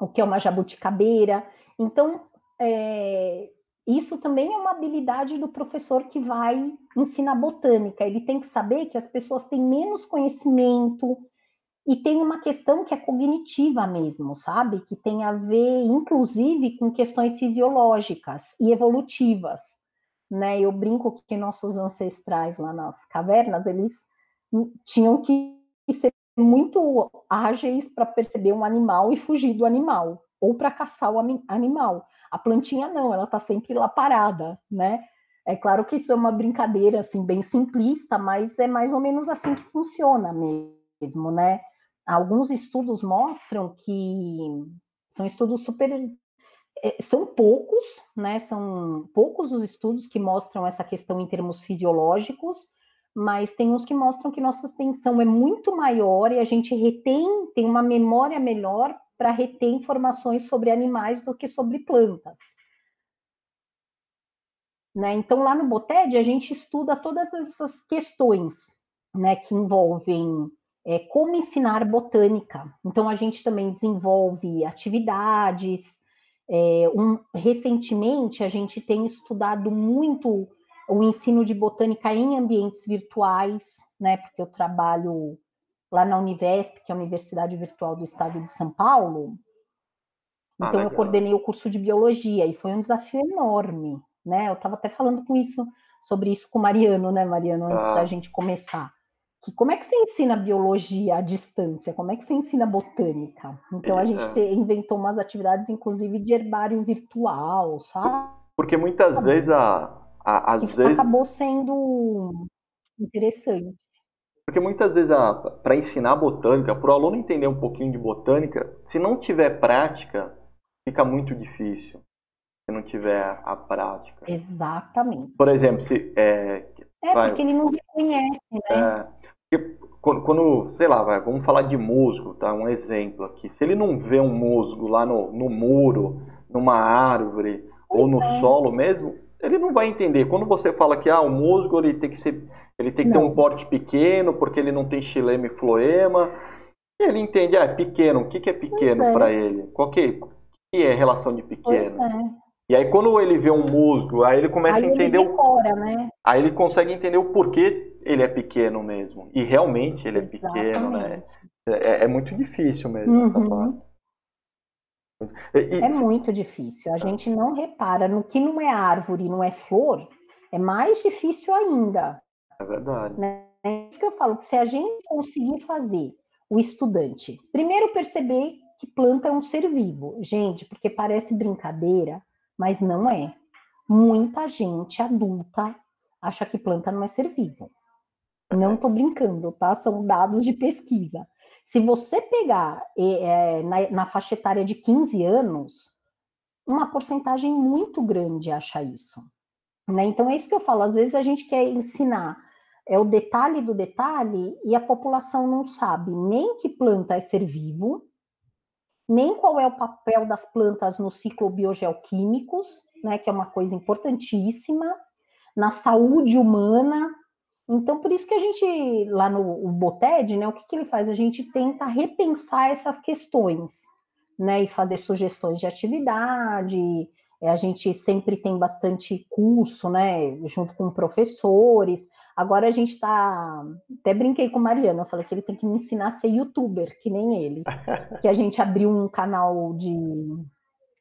o que é uma jabuticabeira. Então, é, isso também é uma habilidade do professor que vai ensinar botânica. Ele tem que saber que as pessoas têm menos conhecimento e tem uma questão que é cognitiva mesmo, sabe? Que tem a ver, inclusive, com questões fisiológicas e evolutivas. Né? Eu brinco que nossos ancestrais lá nas cavernas, eles tinham que ser muito ágeis para perceber um animal e fugir do animal, ou para caçar o animal. A plantinha não, ela está sempre lá parada, né? É claro que isso é uma brincadeira assim bem simplista, mas é mais ou menos assim que funciona mesmo, né? Alguns estudos mostram que são estudos super é, são poucos, né? São poucos os estudos que mostram essa questão em termos fisiológicos, mas tem uns que mostram que nossa atenção é muito maior e a gente retém, tem uma memória melhor para reter informações sobre animais do que sobre plantas. Né? Então, lá no Boted, a gente estuda todas essas questões né, que envolvem é, como ensinar botânica. Então, a gente também desenvolve atividades. É, um, recentemente, a gente tem estudado muito o ensino de botânica em ambientes virtuais, né, porque eu trabalho lá na Univesp, que é a Universidade Virtual do Estado de São Paulo. Ah, então, ah, eu coordenei o curso de biologia e foi um desafio enorme, né? Eu estava até falando com isso sobre isso com o Mariano, né, Mariano, antes ah. da gente começar que como é que você ensina biologia à distância? Como é que você ensina botânica? Então a gente te, inventou umas atividades, inclusive de herbário virtual, sabe?
Porque muitas vezes a, a às
Isso
vezes
acabou sendo interessante.
Porque muitas vezes para ensinar botânica, para o aluno entender um pouquinho de botânica, se não tiver prática, fica muito difícil. Se não tiver a prática.
Exatamente.
Por exemplo, se é,
é, vai, porque ele não reconhece, né?
É, quando, quando, sei lá, vai, vamos falar de musgo, tá? Um exemplo aqui. Se ele não vê um musgo lá no, no muro, numa árvore ou no é. solo mesmo, ele não vai entender. Quando você fala que ah, o musgo ele tem que ser, ele tem que não. ter um porte pequeno porque ele não tem xilema e floema, ele entende, ah, é pequeno. O que, que é pequeno é. para ele? Qual que, que é relação de pequeno? É. E aí quando ele vê um musgo, aí ele começa aí a entender decora, o... né? Aí ele consegue entender o porquê ele é pequeno mesmo. E realmente ele é Exatamente. pequeno, né? É, é, muito difícil mesmo uhum. essa parte.
E, é muito difícil. A gente não repara no que não é árvore, não é flor, é mais difícil ainda.
É verdade.
Né? É isso que eu falo, que se a gente conseguir fazer o estudante, primeiro perceber que planta é um ser vivo. Gente, porque parece brincadeira, mas não é. Muita gente adulta acha que planta não é ser vivo. Não estou brincando, tá? São dados de pesquisa. Se você pegar é, na, na, faixa etária de 15 anos, uma porcentagem muito grande acha isso. Né? Então é isso que eu falo. Às vezes a gente quer ensinar é o detalhe do detalhe e a população não sabe nem que planta é ser vivo, nem qual é o papel das plantas no ciclo biogeoquímicos, né, que é uma coisa importantíssima, na saúde humana. Então, por isso que a gente, lá no BOTED, né, o que, que ele faz? A gente tenta repensar essas questões, né, e fazer sugestões de atividade, a gente sempre tem bastante curso, né, junto com professores. Agora a gente está. Até brinquei com o Mariano, eu falei que ele tem que me ensinar a ser youtuber, que nem ele. que a gente abriu um canal de,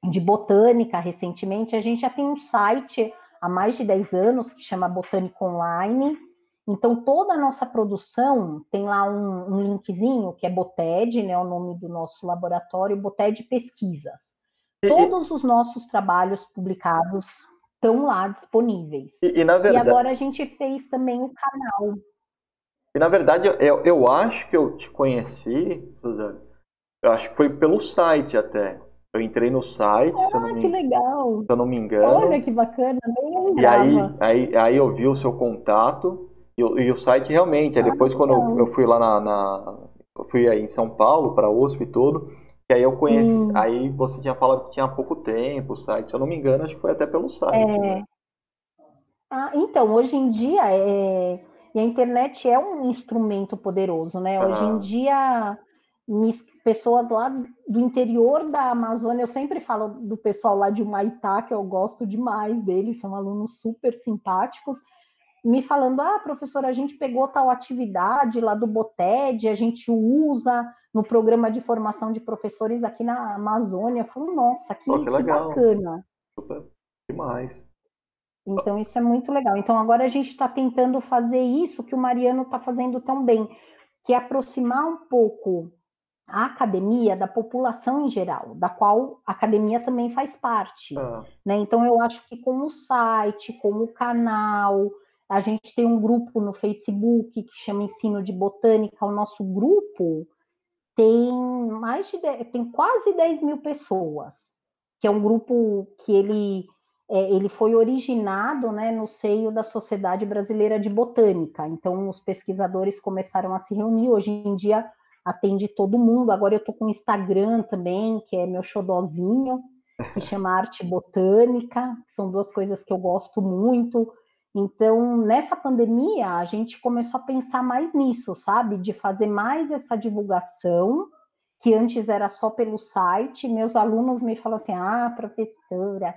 de botânica recentemente. A gente já tem um site há mais de 10 anos que chama Botânica Online. Então, toda a nossa produção tem lá um, um linkzinho que é Boted, né, o nome do nosso laboratório, Boted Pesquisas. Todos os nossos trabalhos publicados estão lá disponíveis.
E, e, verdade...
e agora a gente fez também o canal.
E na verdade, eu, eu acho que eu te conheci, Suzane, eu acho que foi pelo site até. Eu entrei no site,
ah, se eu não me, que legal.
Se eu não me engano.
Olha que bacana, nem
E aí, aí, aí eu vi o seu contato e, e o site realmente. Ah, depois, quando eu, eu, fui lá na, na, fui aí em São Paulo, para USP e tudo, que aí eu conheci, hum. aí você tinha falado que tinha pouco tempo o site, se eu não me engano, acho que foi até pelo site. É... Né?
Ah, então, hoje em dia, é... e a internet é um instrumento poderoso, né? Hoje em dia, pessoas lá do interior da Amazônia, eu sempre falo do pessoal lá de Humaitá, que eu gosto demais deles, são alunos super simpáticos, me falando: ah, professora, a gente pegou tal atividade lá do Boted, a gente usa no programa de formação de professores aqui na Amazônia. Eu falo, nossa, que, oh, que, que bacana.
Super demais.
Então, isso é muito legal. Então, agora a gente está tentando fazer isso que o Mariano está fazendo tão bem, que é aproximar um pouco a academia da população em geral, da qual a academia também faz parte. Ah. Né? Então, eu acho que com o site, com o canal, a gente tem um grupo no Facebook que chama Ensino de Botânica. O nosso grupo tem mais de tem quase 10 mil pessoas, que é um grupo que ele, é, ele foi originado né, no seio da Sociedade Brasileira de Botânica. Então, os pesquisadores começaram a se reunir. Hoje em dia atende todo mundo. Agora eu estou com o Instagram também, que é meu xodozinho, que chama Arte Botânica, são duas coisas que eu gosto muito. Então, nessa pandemia, a gente começou a pensar mais nisso, sabe? De fazer mais essa divulgação, que antes era só pelo site. Meus alunos me falam assim: ah, professora,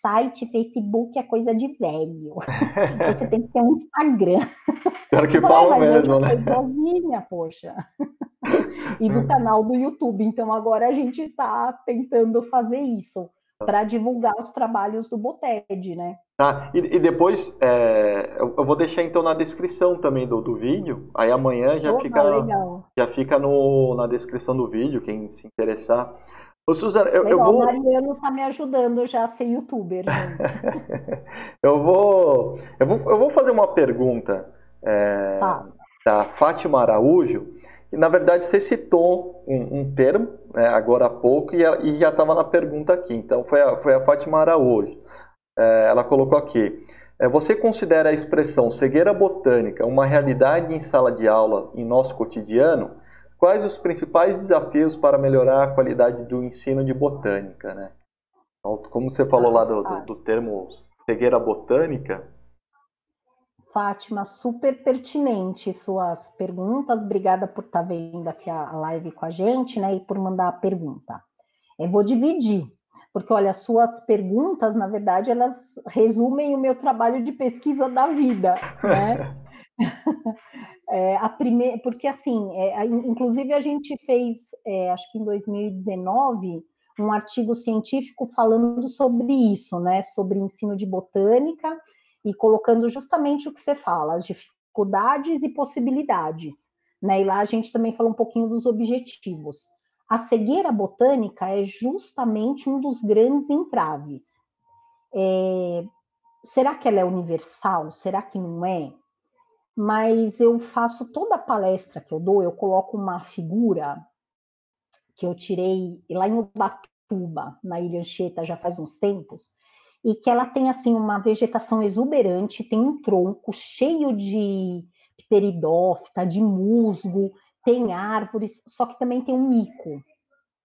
site, Facebook é coisa de velho. Você tem que ter um Instagram.
Pior que fala mesmo, né?
Sozinha, poxa. e do canal do YouTube. Então agora a gente está tentando fazer isso para divulgar os trabalhos do Boted, né?
Ah, e, e depois é, eu vou deixar então na descrição também do, do vídeo. Aí amanhã já Opa, fica legal. já fica no, na descrição do vídeo quem se interessar.
Ô, Suzana, eu, eu vou. O Mariano tá me ajudando já a ser youtuber, gente.
eu, vou, eu vou. Eu vou fazer uma pergunta é, tá. da Fátima Araújo. E, na verdade, você citou um, um termo né, agora há pouco e, e já estava na pergunta aqui. Então, foi a, foi a Fátima Araújo. É, ela colocou aqui. É, você considera a expressão cegueira botânica uma realidade em sala de aula em nosso cotidiano? quais os principais desafios para melhorar a qualidade do ensino de botânica, né? Então, como você falou lá do, do, do termo cegueira botânica.
Fátima, super pertinente suas perguntas. Obrigada por estar tá vendo aqui a live com a gente, né? E por mandar a pergunta. Eu vou dividir, porque olha, suas perguntas, na verdade, elas resumem o meu trabalho de pesquisa da vida, né? É, a primeira, porque assim, é, inclusive a gente fez, é, acho que em 2019, um artigo científico falando sobre isso, né, sobre ensino de botânica e colocando justamente o que você fala, as dificuldades e possibilidades, né, e lá a gente também falou um pouquinho dos objetivos. A cegueira botânica é justamente um dos grandes entraves. É, será que ela é universal? Será que não é? mas eu faço toda a palestra que eu dou, eu coloco uma figura que eu tirei lá em Ubatuba, na Ilha Anchieta, já faz uns tempos, e que ela tem assim uma vegetação exuberante, tem um tronco cheio de pteridófita, de musgo, tem árvores, só que também tem um mico.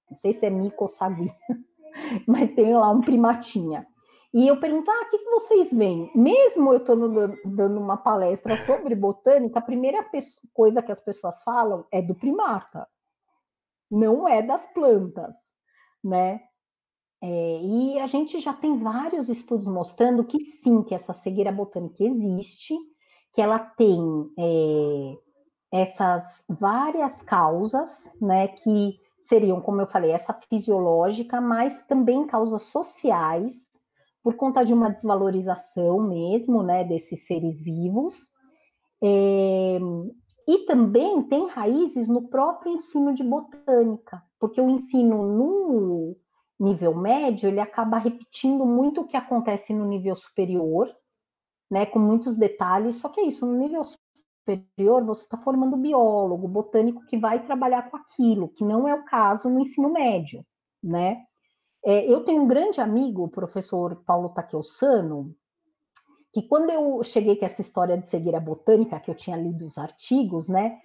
Não sei se é mico ou sagui, mas tem lá um primatinha. E eu pergunto, ah, o que, que vocês veem? Mesmo eu estou dando uma palestra sobre botânica, a primeira coisa que as pessoas falam é do primata, não é das plantas, né? É, e a gente já tem vários estudos mostrando que sim, que essa cegueira botânica existe, que ela tem é, essas várias causas, né, que seriam, como eu falei, essa fisiológica, mas também causas sociais, por conta de uma desvalorização mesmo, né, desses seres vivos. É, e também tem raízes no próprio ensino de botânica, porque o ensino no nível médio, ele acaba repetindo muito o que acontece no nível superior, né, com muitos detalhes, só que é isso, no nível superior você está formando biólogo, botânico que vai trabalhar com aquilo, que não é o caso no ensino médio, né? É, eu tenho um grande amigo, o professor Paulo Takelsano, que quando eu cheguei com essa história de cegueira botânica, que eu tinha lido os artigos, né?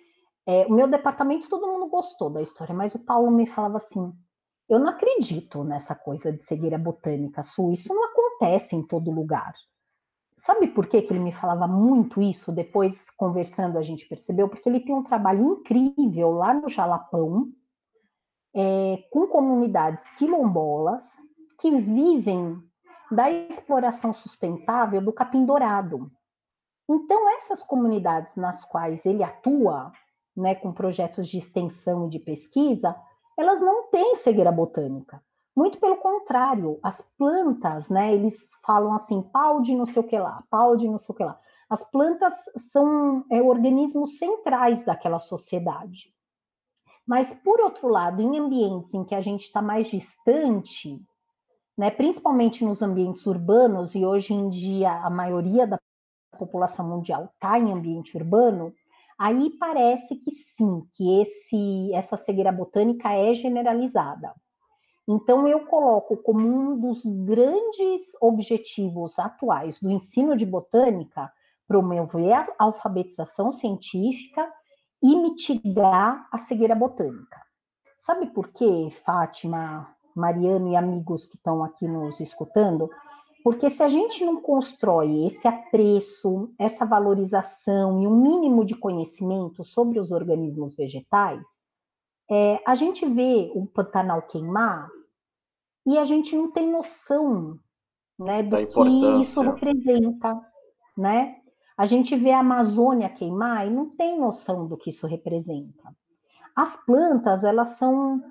É, o meu departamento, todo mundo gostou da história, mas o Paulo me falava assim: eu não acredito nessa coisa de cegueira botânica, Su, isso não acontece em todo lugar. Sabe por que, que ele me falava muito isso? Depois, conversando, a gente percebeu, porque ele tem um trabalho incrível lá no Jalapão, é, com comunidades quilombolas que vivem da exploração sustentável do capim dourado. Então, essas comunidades nas quais ele atua, né, com projetos de extensão e de pesquisa, elas não têm cegueira botânica. Muito pelo contrário, as plantas, né, eles falam assim, pau de não sei o que lá, pau de não sei o que lá. As plantas são é, organismos centrais daquela sociedade. Mas, por outro lado, em ambientes em que a gente está mais distante, né, principalmente nos ambientes urbanos, e hoje em dia a maioria da população mundial está em ambiente urbano, aí parece que sim, que esse, essa cegueira botânica é generalizada. Então, eu coloco como um dos grandes objetivos atuais do ensino de botânica promover a alfabetização científica e mitigar a cegueira botânica. Sabe por quê, Fátima, Mariano e amigos que estão aqui nos escutando, porque se a gente não constrói esse apreço, essa valorização e um mínimo de conhecimento sobre os organismos vegetais, é, a gente vê o Pantanal queimar e a gente não tem noção né, do que isso representa, né? A gente vê a Amazônia queimar e não tem noção do que isso representa. As plantas, elas são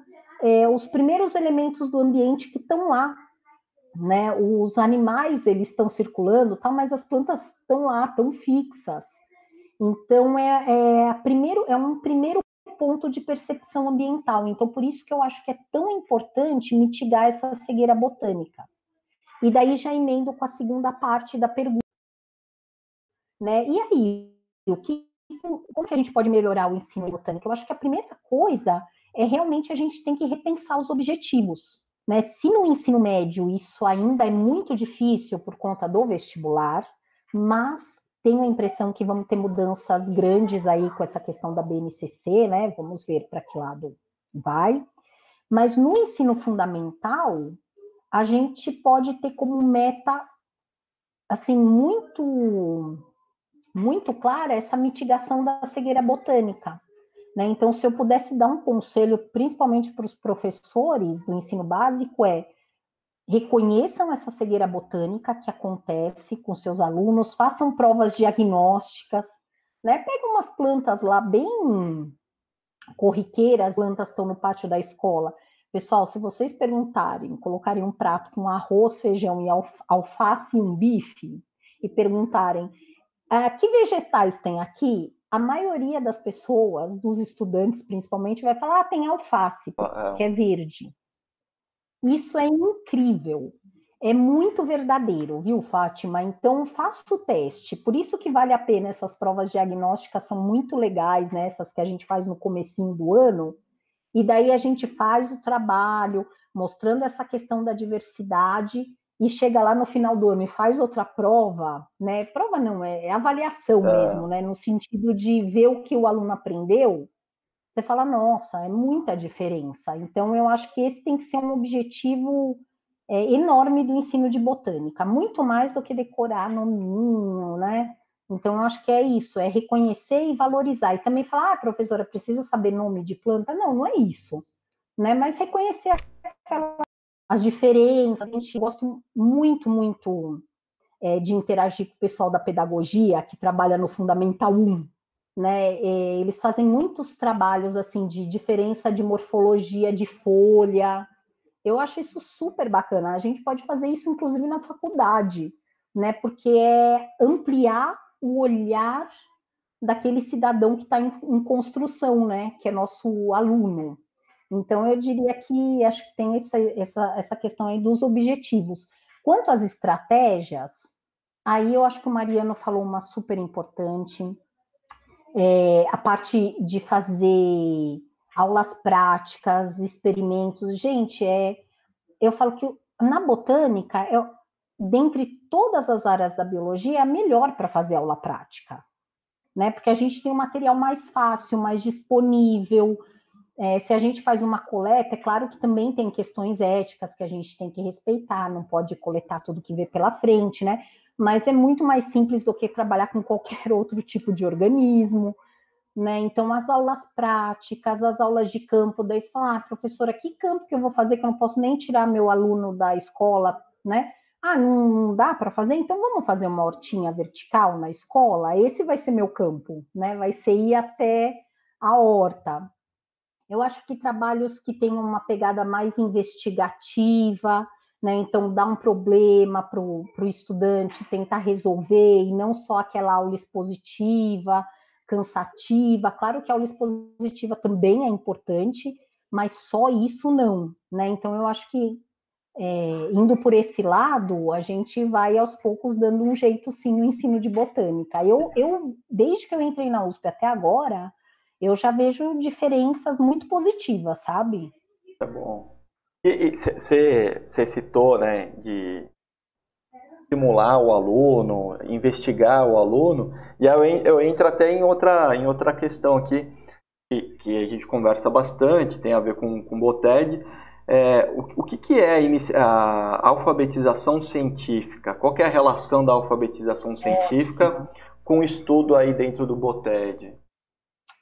é, os primeiros elementos do ambiente que estão lá, né? Os animais, eles estão circulando, tal, mas as plantas estão lá, estão fixas. Então, é, é, primeiro, é um primeiro ponto de percepção ambiental. Então, por isso que eu acho que é tão importante mitigar essa cegueira botânica. E daí já emendo com a segunda parte da pergunta. Né? E aí, o que, como que a gente pode melhorar o ensino botânico? Eu acho que a primeira coisa é realmente a gente tem que repensar os objetivos. Né? Se no ensino médio isso ainda é muito difícil por conta do vestibular, mas tenho a impressão que vamos ter mudanças grandes aí com essa questão da BNCC, né? Vamos ver para que lado vai. Mas no ensino fundamental, a gente pode ter como meta assim muito muito clara essa mitigação da cegueira botânica. Né? Então, se eu pudesse dar um conselho, principalmente para os professores do ensino básico, é reconheçam essa cegueira botânica que acontece com seus alunos, façam provas diagnósticas, né? Pega umas plantas lá bem corriqueiras, as plantas estão no pátio da escola, Pessoal, se vocês perguntarem, colocarem um prato com arroz, feijão e alface e um bife, e perguntarem ah, que vegetais tem aqui, a maioria das pessoas, dos estudantes principalmente, vai falar: ah, tem alface, ah, é. que é verde. Isso é incrível. É muito verdadeiro, viu, Fátima? Então faça o teste. Por isso que vale a pena essas provas diagnósticas são muito legais, né? Essas que a gente faz no comecinho do ano, e daí a gente faz o trabalho mostrando essa questão da diversidade e chega lá no final do ano e faz outra prova, né? Prova não, é, é avaliação é. mesmo, né? No sentido de ver o que o aluno aprendeu. Você fala, nossa, é muita diferença. Então, eu acho que esse tem que ser um objetivo é, enorme do ensino de botânica, muito mais do que decorar nominho, né? Então, eu acho que é isso, é reconhecer e valorizar. E também falar, ah, professora, precisa saber nome de planta? Não, não é isso. Né? Mas reconhecer aquela, as diferenças. A gente gosta muito, muito é, de interagir com o pessoal da pedagogia, que trabalha no Fundamental 1. Né? É, eles fazem muitos trabalhos assim de diferença de morfologia de folha. Eu acho isso super bacana. A gente pode fazer isso, inclusive, na faculdade, né? Porque é ampliar o olhar daquele cidadão que está em, em, construção, né? Que é nosso aluno. Então, eu diria que acho que tem essa, essa, essa questão aí dos objetivos. Quanto às estratégias, aí eu acho que o Mariano falou uma super importante. É, a parte de fazer aulas práticas, experimentos. Gente, é, eu falo que na botânica, é, dentre todas as áreas da biologia, é a melhor para fazer aula prática, né? Porque a gente tem um material mais fácil, mais disponível. É, se a gente faz uma coleta, é claro que também tem questões éticas que a gente tem que respeitar, não pode coletar tudo que vê pela frente, né? Mas é muito mais simples do que trabalhar com qualquer outro tipo de organismo. Né? Então, as aulas práticas, as aulas de campo, daí você fala, ah, professora, que campo que eu vou fazer que eu não posso nem tirar meu aluno da escola, né? Ah, não dá para fazer? Então vamos fazer uma hortinha vertical na escola? Esse vai ser meu campo, né? Vai ser ir até a horta. Eu acho que trabalhos que tenham uma pegada mais investigativa, né? Então, dar um problema para o estudante tentar resolver, e não só aquela aula expositiva, cansativa. Claro que a aula expositiva também é importante, mas só isso não, né? Então, eu acho que é, indo por esse lado, a gente vai aos poucos dando um jeito sim no ensino de botânica. Eu, eu, desde que eu entrei na USP até agora, eu já vejo diferenças muito positivas, sabe?
Tá bom. E você citou, né, de estimular o aluno, investigar o aluno, e eu, eu entro até em outra, em outra questão aqui, que, que a gente conversa bastante, tem a ver com, com Boteg, É, o, o que, que é a, a, alfabetização científica? Qual é a relação da alfabetização científica com o estudo aí dentro do BOTED?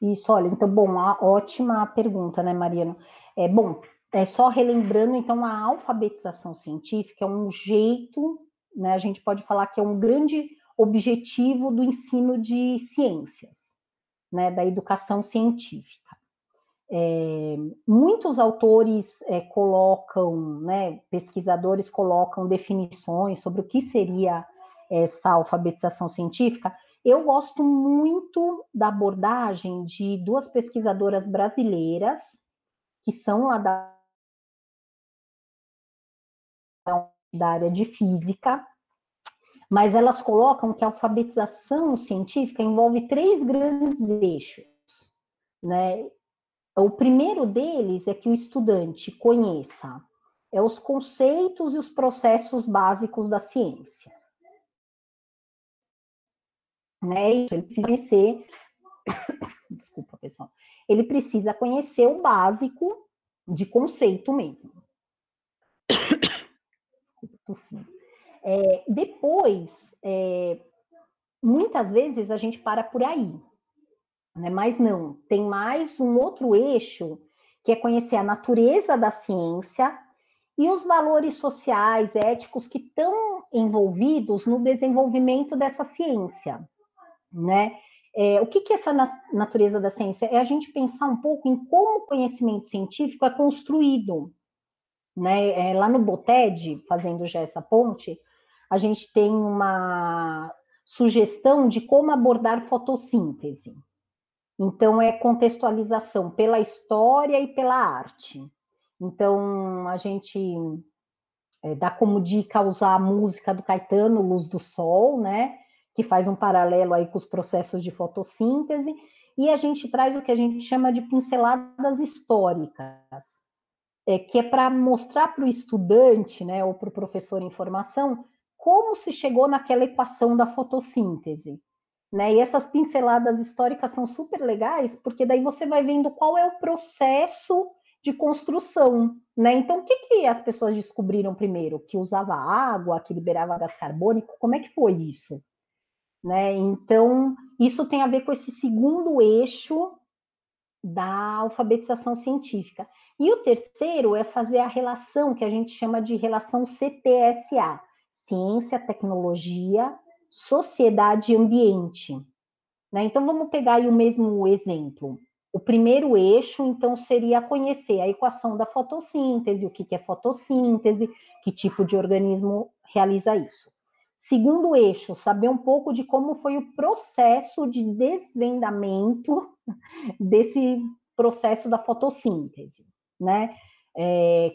Isso, olha, então, bom, ótima pergunta, né, Mariano? É, bom, é só relembrando, então, a alfabetização científica é um jeito, né, a gente pode falar que é um grande objetivo do ensino de ciências, né, da educação científica. É, muitos autores é, colocam, né, pesquisadores colocam definições sobre o que seria essa alfabetização científica. Eu gosto muito da abordagem de duas pesquisadoras brasileiras, que são lá da, da área de física, mas elas colocam que a alfabetização científica envolve três grandes eixos, né? O primeiro deles é que o estudante conheça é, os conceitos e os processos básicos da ciência. Né? Ele precisa conhecer, desculpa pessoal, ele precisa conhecer o básico de conceito mesmo. Desculpa, tossindo. É, depois, é, muitas vezes a gente para por aí, né? Mas não, tem mais um outro eixo que é conhecer a natureza da ciência e os valores sociais, éticos que estão envolvidos no desenvolvimento dessa ciência, né? É, o que, que é essa natureza da ciência? É a gente pensar um pouco em como o conhecimento científico é construído. Né? É, lá no Boted, fazendo já essa ponte, a gente tem uma sugestão de como abordar fotossíntese. Então, é contextualização pela história e pela arte. Então, a gente é, dá como dica usar a música do Caetano, Luz do Sol, né? Que faz um paralelo aí com os processos de fotossíntese. E a gente traz o que a gente chama de pinceladas históricas, é, que é para mostrar para o estudante, né, ou para o professor em formação, como se chegou naquela equação da fotossíntese. Né? E essas pinceladas históricas são super legais, porque daí você vai vendo qual é o processo de construção, né? Então, o que, que as pessoas descobriram primeiro? Que usava água, que liberava gás carbônico? Como é que foi isso? Né? Então, isso tem a ver com esse segundo eixo da alfabetização científica. E o terceiro é fazer a relação que a gente chama de relação CTSA, ciência, tecnologia sociedade e ambiente. Né? Então, vamos pegar o mesmo exemplo. O primeiro eixo, então, seria conhecer a equação da fotossíntese, o que é fotossíntese, que tipo de organismo realiza isso. Segundo eixo, saber um pouco de como foi o processo de desvendamento desse processo da fotossíntese, né? É,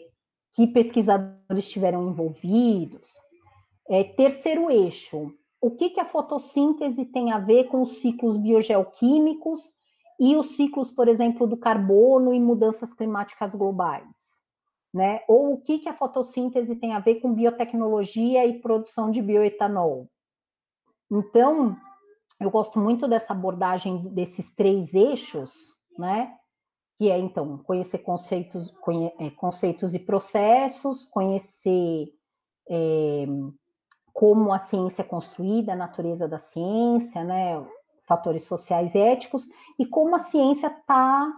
que pesquisadores estiveram envolvidos. É, terceiro eixo, o que, que a fotossíntese tem a ver com os ciclos biogeoquímicos e os ciclos, por exemplo, do carbono e mudanças climáticas globais? Né? Ou o que, que a fotossíntese tem a ver com biotecnologia e produção de bioetanol? Então, eu gosto muito dessa abordagem desses três eixos, né? Que é, então, conhecer conceitos, conhe, é, conceitos e processos, conhecer é, como a ciência é construída, a natureza da ciência, né, fatores sociais e éticos, e como a ciência tá,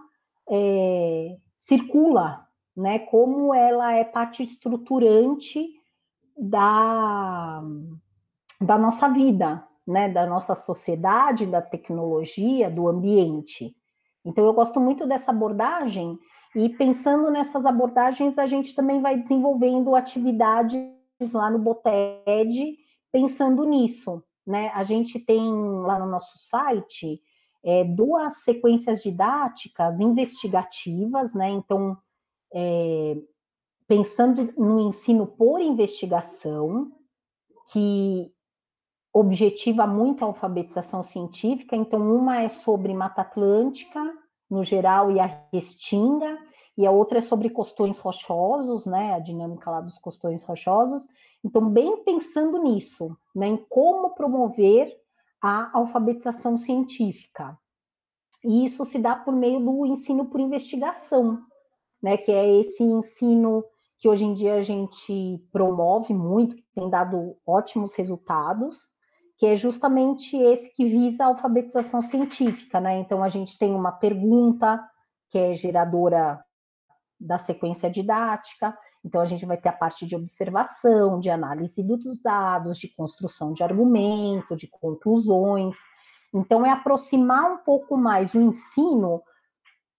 é, circula, né, como ela é parte estruturante da, da nossa vida, né, da nossa sociedade, da tecnologia, do ambiente. Então, eu gosto muito dessa abordagem, e pensando nessas abordagens, a gente também vai desenvolvendo atividades lá no Boted pensando nisso. Né? A gente tem lá no nosso site é, duas sequências didáticas investigativas, né? Então, é, pensando no ensino por investigação, que objetiva muito a alfabetização científica. Então, uma é sobre Mata Atlântica, no geral, e a Restinga, e a outra é sobre costões rochosos, né, a dinâmica lá dos costões rochosos. Então, bem pensando nisso, né, em como promover a alfabetização científica. E isso se dá por meio do ensino por investigação, né, que é esse ensino que hoje em dia a gente promove muito, que tem dado ótimos resultados, que é justamente esse que visa a alfabetização científica, né? Então a gente tem uma pergunta que é geradora da sequência didática, então a gente vai ter a parte de observação, de análise dos dados, de construção de argumento, de conclusões. Então é aproximar um pouco mais o ensino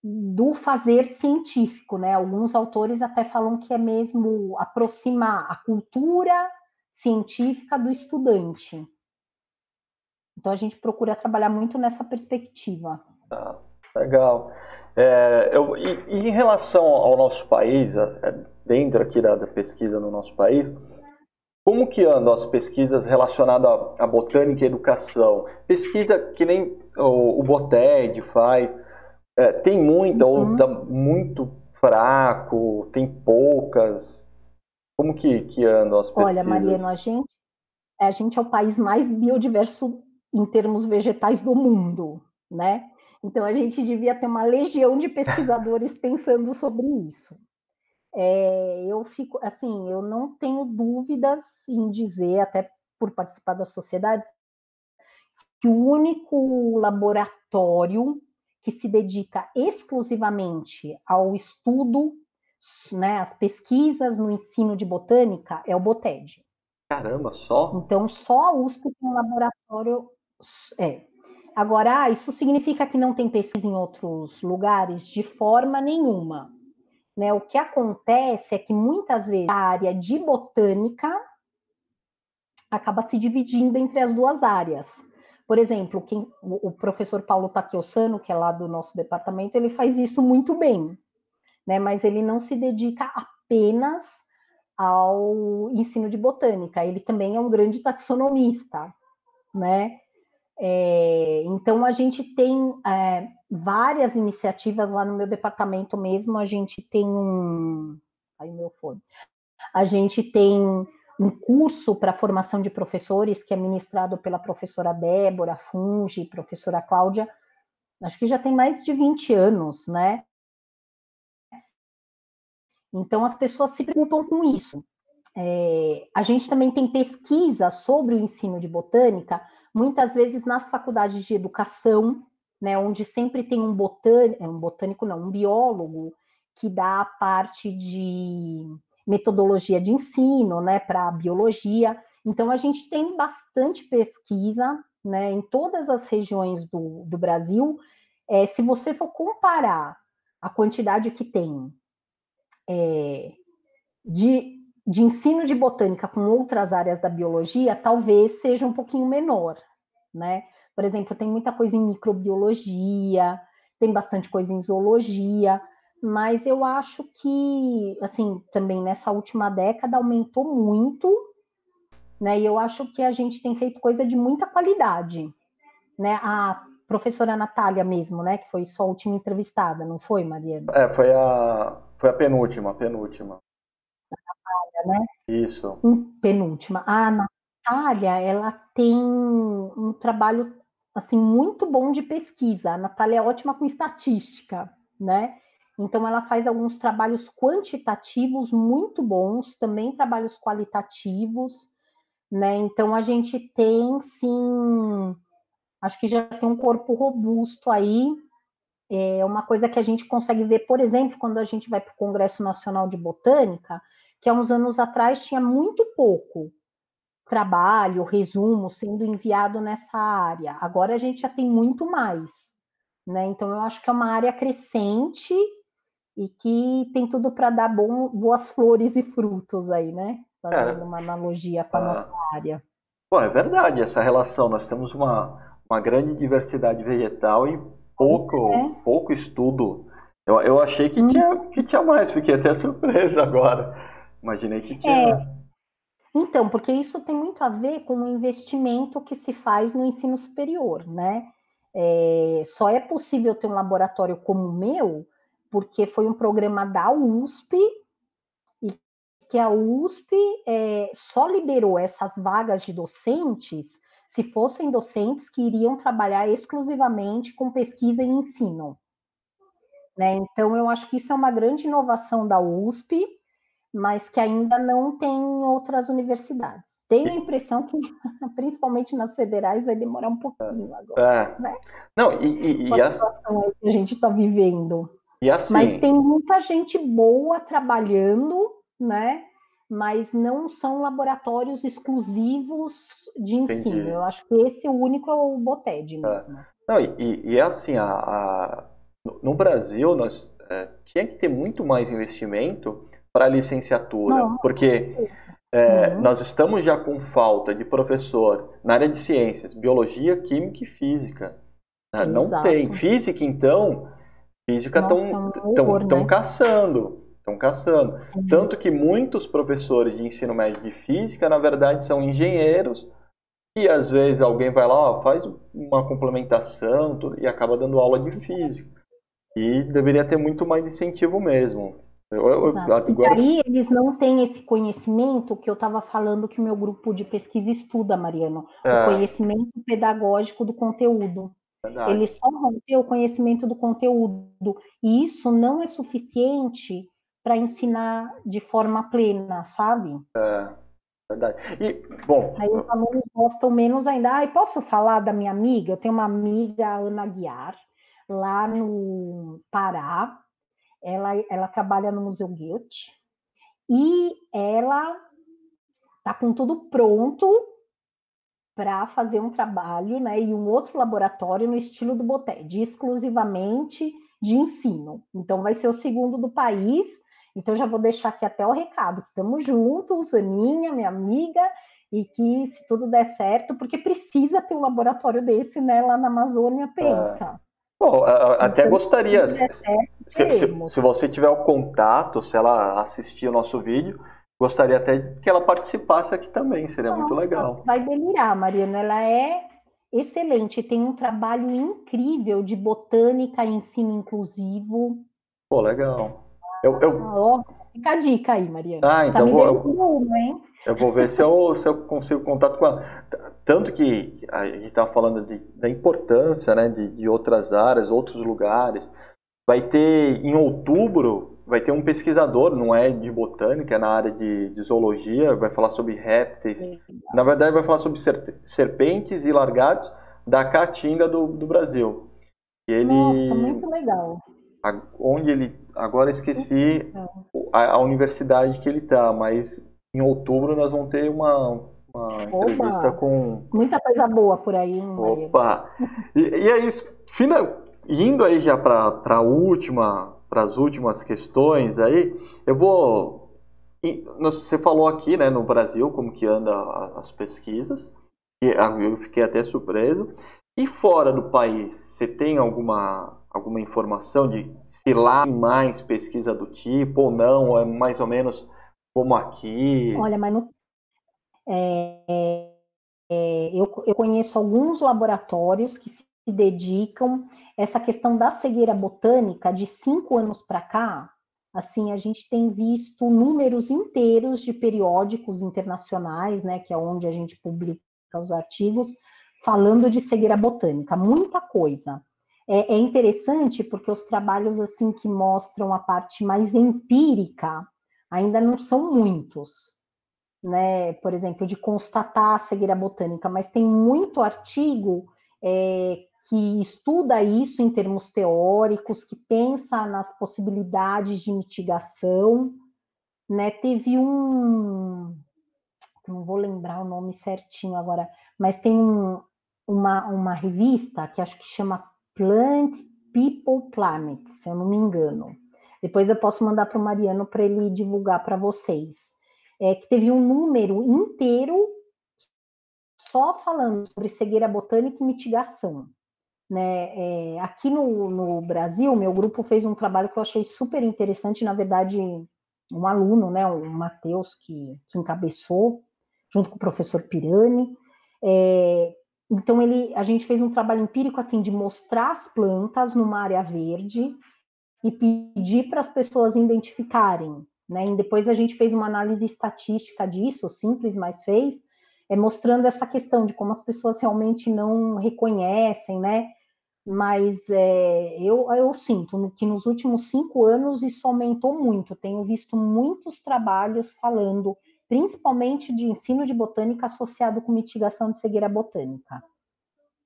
do fazer científico, né? Alguns autores até falam que é mesmo aproximar a cultura científica do estudante. Então a gente procura trabalhar muito nessa perspectiva.
Ah, legal. É, eu, e, e, em relação ao nosso país, dentro aqui da, da, pesquisa no nosso país, como que andam as pesquisas relacionadas à botânica e educação? Pesquisa que nem o, o Boted faz, é, tem muita uhum. ou tá muito fraco, tem poucas? Como que, que andam as pesquisas?
Olha, Mariano, a gente, a gente é o país mais biodiverso em termos vegetais do mundo, né? Então a gente devia ter uma legião de pesquisadores pensando sobre isso. É, eu fico, assim, eu não tenho dúvidas em dizer, até por participar das sociedades, que o único laboratório que se dedica exclusivamente ao estudo, né, as pesquisas no ensino de botânica é o Boted.
Caramba, só?
Então, só a USP tem um laboratório. É. Agora, ah, isso significa que não tem pesquisa em outros lugares? De forma nenhuma. Né? O que acontece é que muitas vezes a área de botânica acaba se dividindo entre as duas áreas. Por exemplo, quem, o professor Paulo Taquiosano, que é lá do nosso departamento, ele faz isso muito bem, né? Mas ele não se dedica apenas ao ensino de botânica, ele também é um grande taxonomista, né? É, então a gente tem é, várias iniciativas lá no meu departamento mesmo, a gente tem um. Aí meu fone. A gente tem um curso para formação de professores que é ministrado pela professora Débora Funge, professora Cláudia, acho que já tem mais de 20 anos, né? Então as pessoas se preocupam com isso. É, a gente também tem pesquisa sobre o ensino de botânica, muitas vezes nas faculdades de educação, né, onde sempre tem um botânico, um botânico não, um biólogo que dá a parte de metodologia de ensino, né, para biologia. Então, a gente tem bastante pesquisa, né, em todas as regiões do, do Brasil. É, se você for comparar a quantidade que tem é, de, de ensino de botânica com outras áreas da biologia, talvez seja um pouquinho menor, né? Por exemplo, tem muita coisa em microbiologia, tem bastante coisa em zoologia, mas eu acho que, assim, também nessa última década aumentou muito, né? E eu acho que a gente tem feito coisa de muita qualidade, né? A professora Natália mesmo, né? Que foi sua última entrevistada, não foi, Mariana?
É, foi a, foi a penúltima, penúltima.
A Natália, né?
Isso.
penúltima. A Natália, ela tem um trabalho, assim, muito bom de pesquisa. A Natália é ótima com estatística, né? Então, ela faz alguns trabalhos quantitativos muito bons, também trabalhos qualitativos, né? Então, a gente tem, sim, acho que já tem um corpo robusto aí. É uma coisa que a gente consegue ver, por exemplo, quando a gente vai para o Congresso Nacional de Botânica, que há uns anos atrás tinha muito pouco trabalho, resumo sendo enviado nessa área. Agora a gente já tem muito mais. Né? Então, eu acho que é uma área crescente e que tem tudo para dar bom, boas flores e frutos aí, né? Fazendo é, uma analogia com a, a nossa área.
Bom, é verdade essa relação. Nós temos uma, uma grande diversidade vegetal e pouco, é. pouco estudo. Eu, eu achei que, hum. tinha, que tinha mais, fiquei até surpresa agora. Imaginei que tinha.
É. Então, porque isso tem muito a ver com o investimento que se faz no ensino superior, né? É, só é possível ter um laboratório como o meu porque foi um programa da USP e que a USP é, só liberou essas vagas de docentes se fossem docentes que iriam trabalhar exclusivamente com pesquisa e ensino. Né? Então, eu acho que isso é uma grande inovação da USP, mas que ainda não tem em outras universidades. Tenho a impressão que, principalmente nas federais, vai demorar um pouquinho agora. É. Né?
Não, e, e, e
a situação que a gente está vivendo.
Assim...
Mas tem muita gente boa trabalhando, né? Mas não são laboratórios exclusivos de ensino. Entendi. Eu acho que esse é o único é o Boted é. mesmo.
É. Não, e, e é assim, a, a, no Brasil, nós é, tinha que ter muito mais investimento para a licenciatura, Não, porque é, uhum. nós estamos já com falta de professor na área de ciências, biologia, química e física. Né? Não tem. Física, então, física estão tão, né? caçando. Estão caçando. Uhum. Tanto que muitos professores de ensino médio de física, na verdade, são engenheiros e às vezes alguém vai lá, ó, faz uma complementação tudo, e acaba dando aula de física. E deveria ter muito mais incentivo mesmo.
Eu, eu, agora... E aí eles não têm esse conhecimento que eu estava falando que o meu grupo de pesquisa estuda, Mariano, é. o conhecimento pedagógico do conteúdo. Verdade. Ele só ter o conhecimento do conteúdo. E isso não é suficiente para ensinar de forma plena, sabe?
É. Verdade. E, bom.
Aí os alunos gostam menos ainda. Ah, posso falar da minha amiga? Eu tenho uma amiga, Ana Guiar, lá no Pará ela, ela trabalha no Museu Goethe e ela está com tudo pronto para fazer um trabalho, né, e um outro laboratório no estilo do Boted, exclusivamente de ensino. Então vai ser o segundo do país. Então já vou deixar aqui até o recado, que estamos juntos, Aninha, minha amiga, e que se tudo der certo, porque precisa ter um laboratório desse, né, lá na Amazônia, pensa.
Bom, até então, gostaria, se, se, se, você tiver o contato, se ela assistir o nosso vídeo, gostaria até que ela participasse aqui também, seria Nossa, muito legal.
Vai delirar, Mariana, ela é excelente, tem um trabalho incrível de botânica e ensino inclusivo.
Pô, legal. Eu, eu...
Ah, fica a dica aí, Mariana.
Ah, tá então tá vou, eu, hein? eu vou ver se eu, se eu consigo contato com ela. Tanto que a gente estava falando de, da importância né, de, de outras áreas, outros lugares. Vai ter, em outubro, vai ter um pesquisador, não é de botânica, é na área de, de zoologia, vai falar sobre répteis. Na verdade, vai falar sobre serpentes e largados da caatinga do, do Brasil.
Ele, Nossa, muito legal.
A, onde ele, agora esqueci a, a universidade que ele está, mas em outubro nós vamos ter uma, uma entrevista com.
Muita coisa boa por aí, hein,
Opa! E, e é isso. Fina, indo aí já para a última, para as últimas questões aí, eu vou. Você falou aqui, né, no Brasil, como que anda as pesquisas. E eu fiquei até surpreso. E fora do país, você tem alguma alguma informação de se lá tem mais pesquisa do tipo ou não? Ou é mais ou menos como aqui?
Olha, mas no, é, é, eu, eu conheço alguns laboratórios que se dedicam essa questão da cegueira botânica de cinco anos para cá. Assim, a gente tem visto números inteiros de periódicos internacionais, né, que é onde a gente publica os artigos, falando de cegueira botânica, muita coisa. É, é interessante porque os trabalhos assim que mostram a parte mais empírica ainda não são muitos, né? Por exemplo, de constatar a cegueira botânica, mas tem muito artigo é, que estuda isso em termos teóricos, que pensa nas possibilidades de mitigação, né? Teve um, não vou lembrar o nome certinho agora, mas tem um, uma, uma revista que acho que chama Plant People Planet, se eu não me engano depois eu posso mandar para o Mariano para ele divulgar para vocês. É que teve um número inteiro só falando sobre cegueira botânica e mitigação. Né? É, aqui no, no, Brasil, meu grupo fez um trabalho que eu achei super interessante, na verdade, um aluno, né, o Matheus, que, que encabeçou, junto com o professor Pirani. É, então, ele, a gente fez um trabalho empírico assim de mostrar as plantas numa área verde e pedir para as pessoas identificarem. Né? E depois a gente fez uma análise estatística disso, simples, mas fez, é, mostrando essa questão de como as pessoas realmente não reconhecem, né? Mas é, eu, eu sinto que nos últimos cinco anos isso aumentou muito. Tenho visto muitos trabalhos falando, principalmente de ensino de botânica associado com mitigação de cegueira botânica.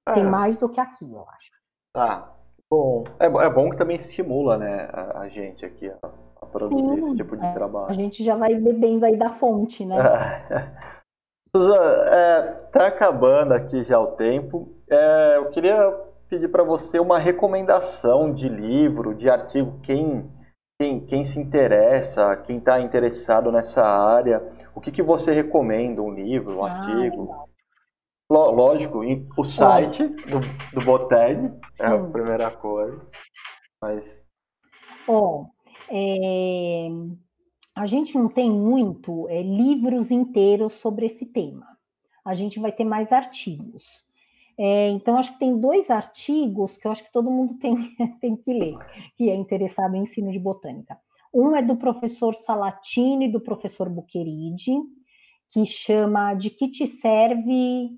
É. Tem mais do que aqui, eu acho.
Ah, bom. É, é bom que também estimula né, a, a gente aqui a, a produzir Sim, esse tipo de
é,
trabalho.
A gente já vai bebendo aí da fonte, né?
Suzana, é, tá acabando aqui já o tempo. É, eu queria pedir para você uma recomendação de livro, de artigo, quem, quem, quem se interessa, quem está interessado nessa área, o que, que você recomenda, um livro, um ah, artigo? Lógico, o site do, do Boteg é a primeira coisa, mas...
Bom, é, a gente não tem muito é, livros inteiros sobre esse tema. A gente vai ter mais artigos. É, então, acho que tem dois artigos que eu acho que todo mundo tem, tem que ler, que é interessado em ensino de botânica. Um é do professor Salatini e do professor Buqueride, que chama De que te serve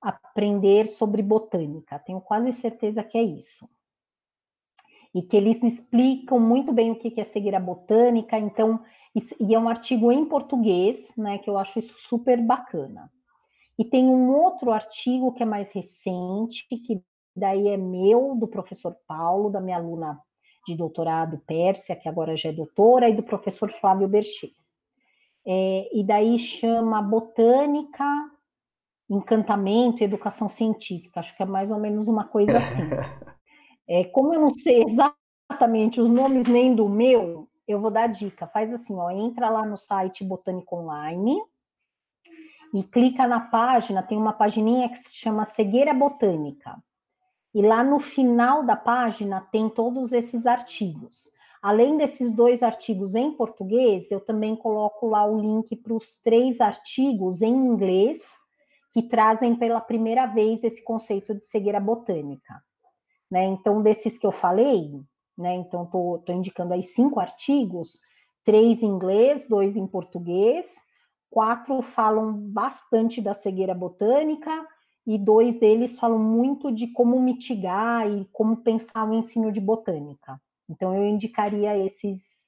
aprender sobre botânica? Tenho quase certeza que é isso. E que eles explicam muito bem o que é seguir a botânica, então, e é um artigo em português, né, que eu acho isso super bacana. E tem um outro artigo que é mais recente, que daí é meu, do professor Paulo, da minha aluna de doutorado, Pérsia, que agora já é doutora, e do professor Flávio Berches. É, e daí chama Botânica, Encantamento e Educação Científica. Acho que é mais ou menos uma coisa assim. É, como eu não sei exatamente os nomes nem do meu, eu vou dar dica. Faz assim, ó, entra lá no site Botânica Online, e clica na página, tem uma pagininha que se chama Cegueira Botânica. E lá no final da página tem todos esses artigos. Além desses dois artigos em português, eu também coloco lá o link para os três artigos em inglês que trazem pela primeira vez esse conceito de cegueira botânica. Né? Então, desses que eu falei, né? então estou indicando aí cinco artigos, três em inglês, dois em português, quatro falam bastante da cegueira botânica e dois deles falam muito de como mitigar e como pensar o ensino de botânica. Então eu indicaria esses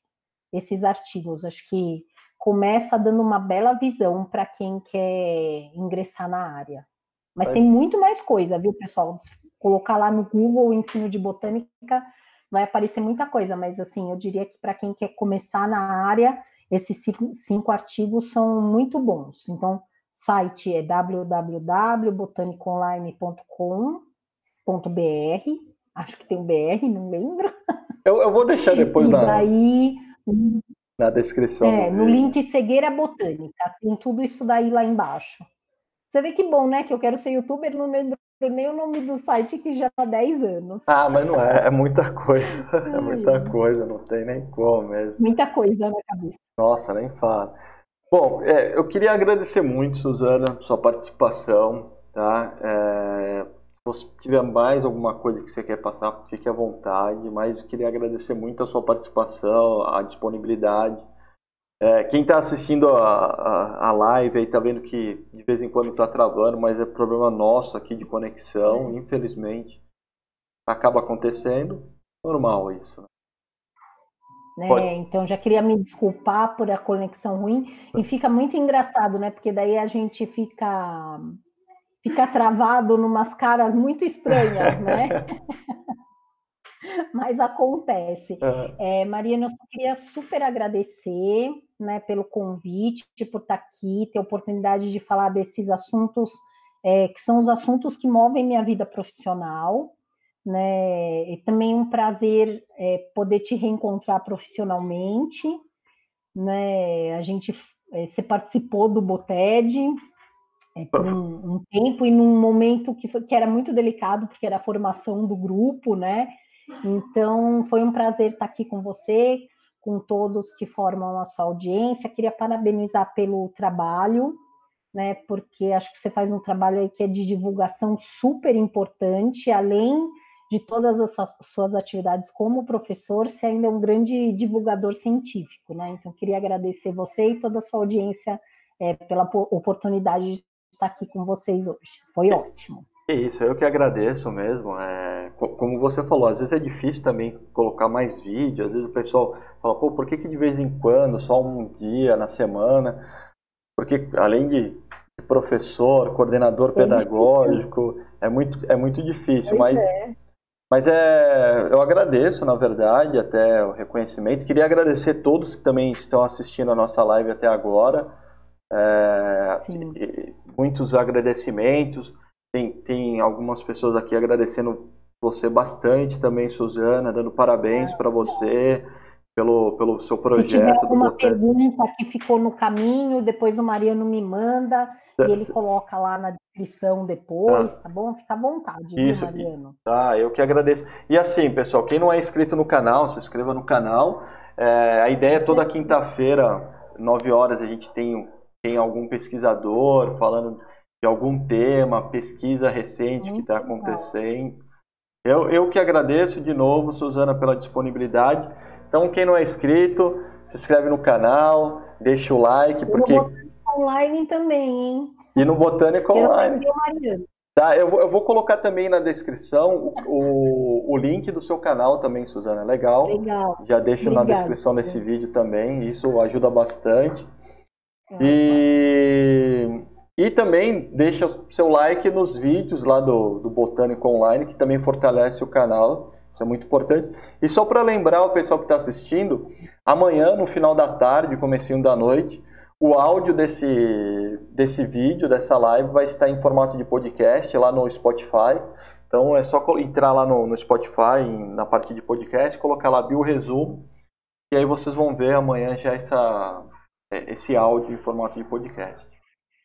esses artigos. Acho que começa dando uma bela visão para quem quer ingressar na área. Mas é. tem muito mais coisa, viu, pessoal? Colocar lá no Google o ensino de botânica vai aparecer muita coisa, mas assim, eu diria que para quem quer começar na área, esses cinco, cinco artigos são muito bons. Então, site é www.botanicaonline.com.br. Acho que tem um BR, não lembro.
Eu, eu vou deixar depois
e daí,
na descrição.
É, no link Cegueira Botânica. Tem tudo isso daí lá embaixo. Você vê que bom, né? Que eu quero ser youtuber, não lembro nem o nome do site que já há 10 anos.
Ah, mas não é, é muita coisa. É muita coisa, não tem nem como mesmo.
Muita coisa na cabeça.
Nossa, nem fala. Bom, é, eu queria agradecer muito, Suzana, sua participação, tá? É, se você tiver mais alguma coisa que você quer passar, fique à vontade, mas eu queria agradecer muito a sua participação, a disponibilidade. É, quem está assistindo a, a, a, live aí está vendo que de vez em quando está travando, mas é problema nosso aqui de conexão, infelizmente. Acaba acontecendo, normal isso.
Né? né? Então já queria me desculpar por a conexão ruim e fica muito engraçado, né? Porque daí a gente fica fica travado numas caras muito estranhas, né? Mas acontece. Uhum. É, Mariana, eu só queria super agradecer né, pelo convite, por estar aqui, ter a oportunidade de falar desses assuntos, é, que são os assuntos que movem minha vida profissional. Né? E também um prazer é, poder te reencontrar profissionalmente. Né? A gente, é, você participou do Boted, é, por um, um, tempo e num momento que, foi, que era muito delicado, porque era a formação do grupo, né? Então, foi um prazer estar aqui com você, com todos que formam a sua audiência. Queria parabenizar pelo trabalho, né? Porque acho que você faz um trabalho aí que é de divulgação super importante, além de todas as suas atividades como professor, você ainda é um grande divulgador científico, né? Então, queria agradecer você e toda a sua audiência é, pela oportunidade de estar aqui com vocês hoje. Foi ótimo.
É isso, eu que agradeço mesmo. É, como você falou, às vezes é difícil também colocar mais vídeo, às vezes o pessoal fala, pô, por que, que de vez em quando, só um dia na semana? Porque além de professor, coordenador pedagógico, é muito, é muito difícil, pois mas, é. mas é, eu agradeço, na verdade, até o reconhecimento. Queria agradecer a todos que também estão assistindo a nossa live até agora. É, muitos agradecimentos. Tem, tem algumas pessoas aqui agradecendo você bastante também, Suzana, dando parabéns para você pelo, pelo seu projeto. Se tiver
alguma pergunta que ficou no caminho, depois o Mariano me manda e ele coloca lá na descrição depois, tá, tá bom? Fica à vontade, Isso, viu, Mariano?
Tá, eu que agradeço. E assim, pessoal, quem não é inscrito no canal, se inscreva no canal. É, a ideia é toda quinta-feira, 9 horas, a gente tem, tem algum pesquisador falando de algum tema, pesquisa recente Muito que está acontecendo. Eu, eu que agradeço de novo, Suzana, pela disponibilidade. Então, quem não é inscrito, se inscreve no canal, deixa o like, porque...
No Botânico Online também, hein?
E no Botânico Online. Tá, eu, vou, eu vou colocar também na descrição o, o, o, link do seu canal também, Suzana. Legal.
Legal.
Já deixo Obrigada. na descrição desse vídeo também. Isso ajuda bastante. E, e também deixa seu like nos vídeos lá do, do Botânico Online, que também fortalece o canal. Isso é muito importante. E só para lembrar o pessoal que está assistindo, amanhã, no final da tarde, comecinho da noite, o áudio desse, desse vídeo, dessa live, vai estar em formato de podcast lá no Spotify. Então é só entrar lá no, no Spotify, na parte de podcast, colocar lá Bio Resumo, e aí vocês vão ver amanhã já essa, é, esse áudio em formato de podcast.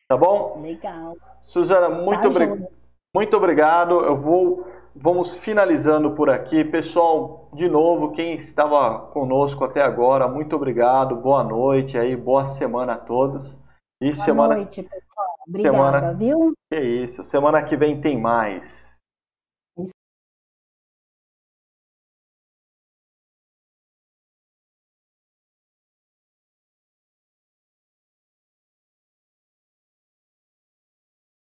Tá bom?
Legal.
Suzana, muito, tá, obri muito obrigado. Eu vou vamos finalizando por aqui. Pessoal, de novo, quem estava conosco até agora, muito obrigado. Boa noite aí, boa semana a todos.
E boa semana... noite, pessoal. Obrigada, semana... viu?
Que isso. Semana que vem tem mais.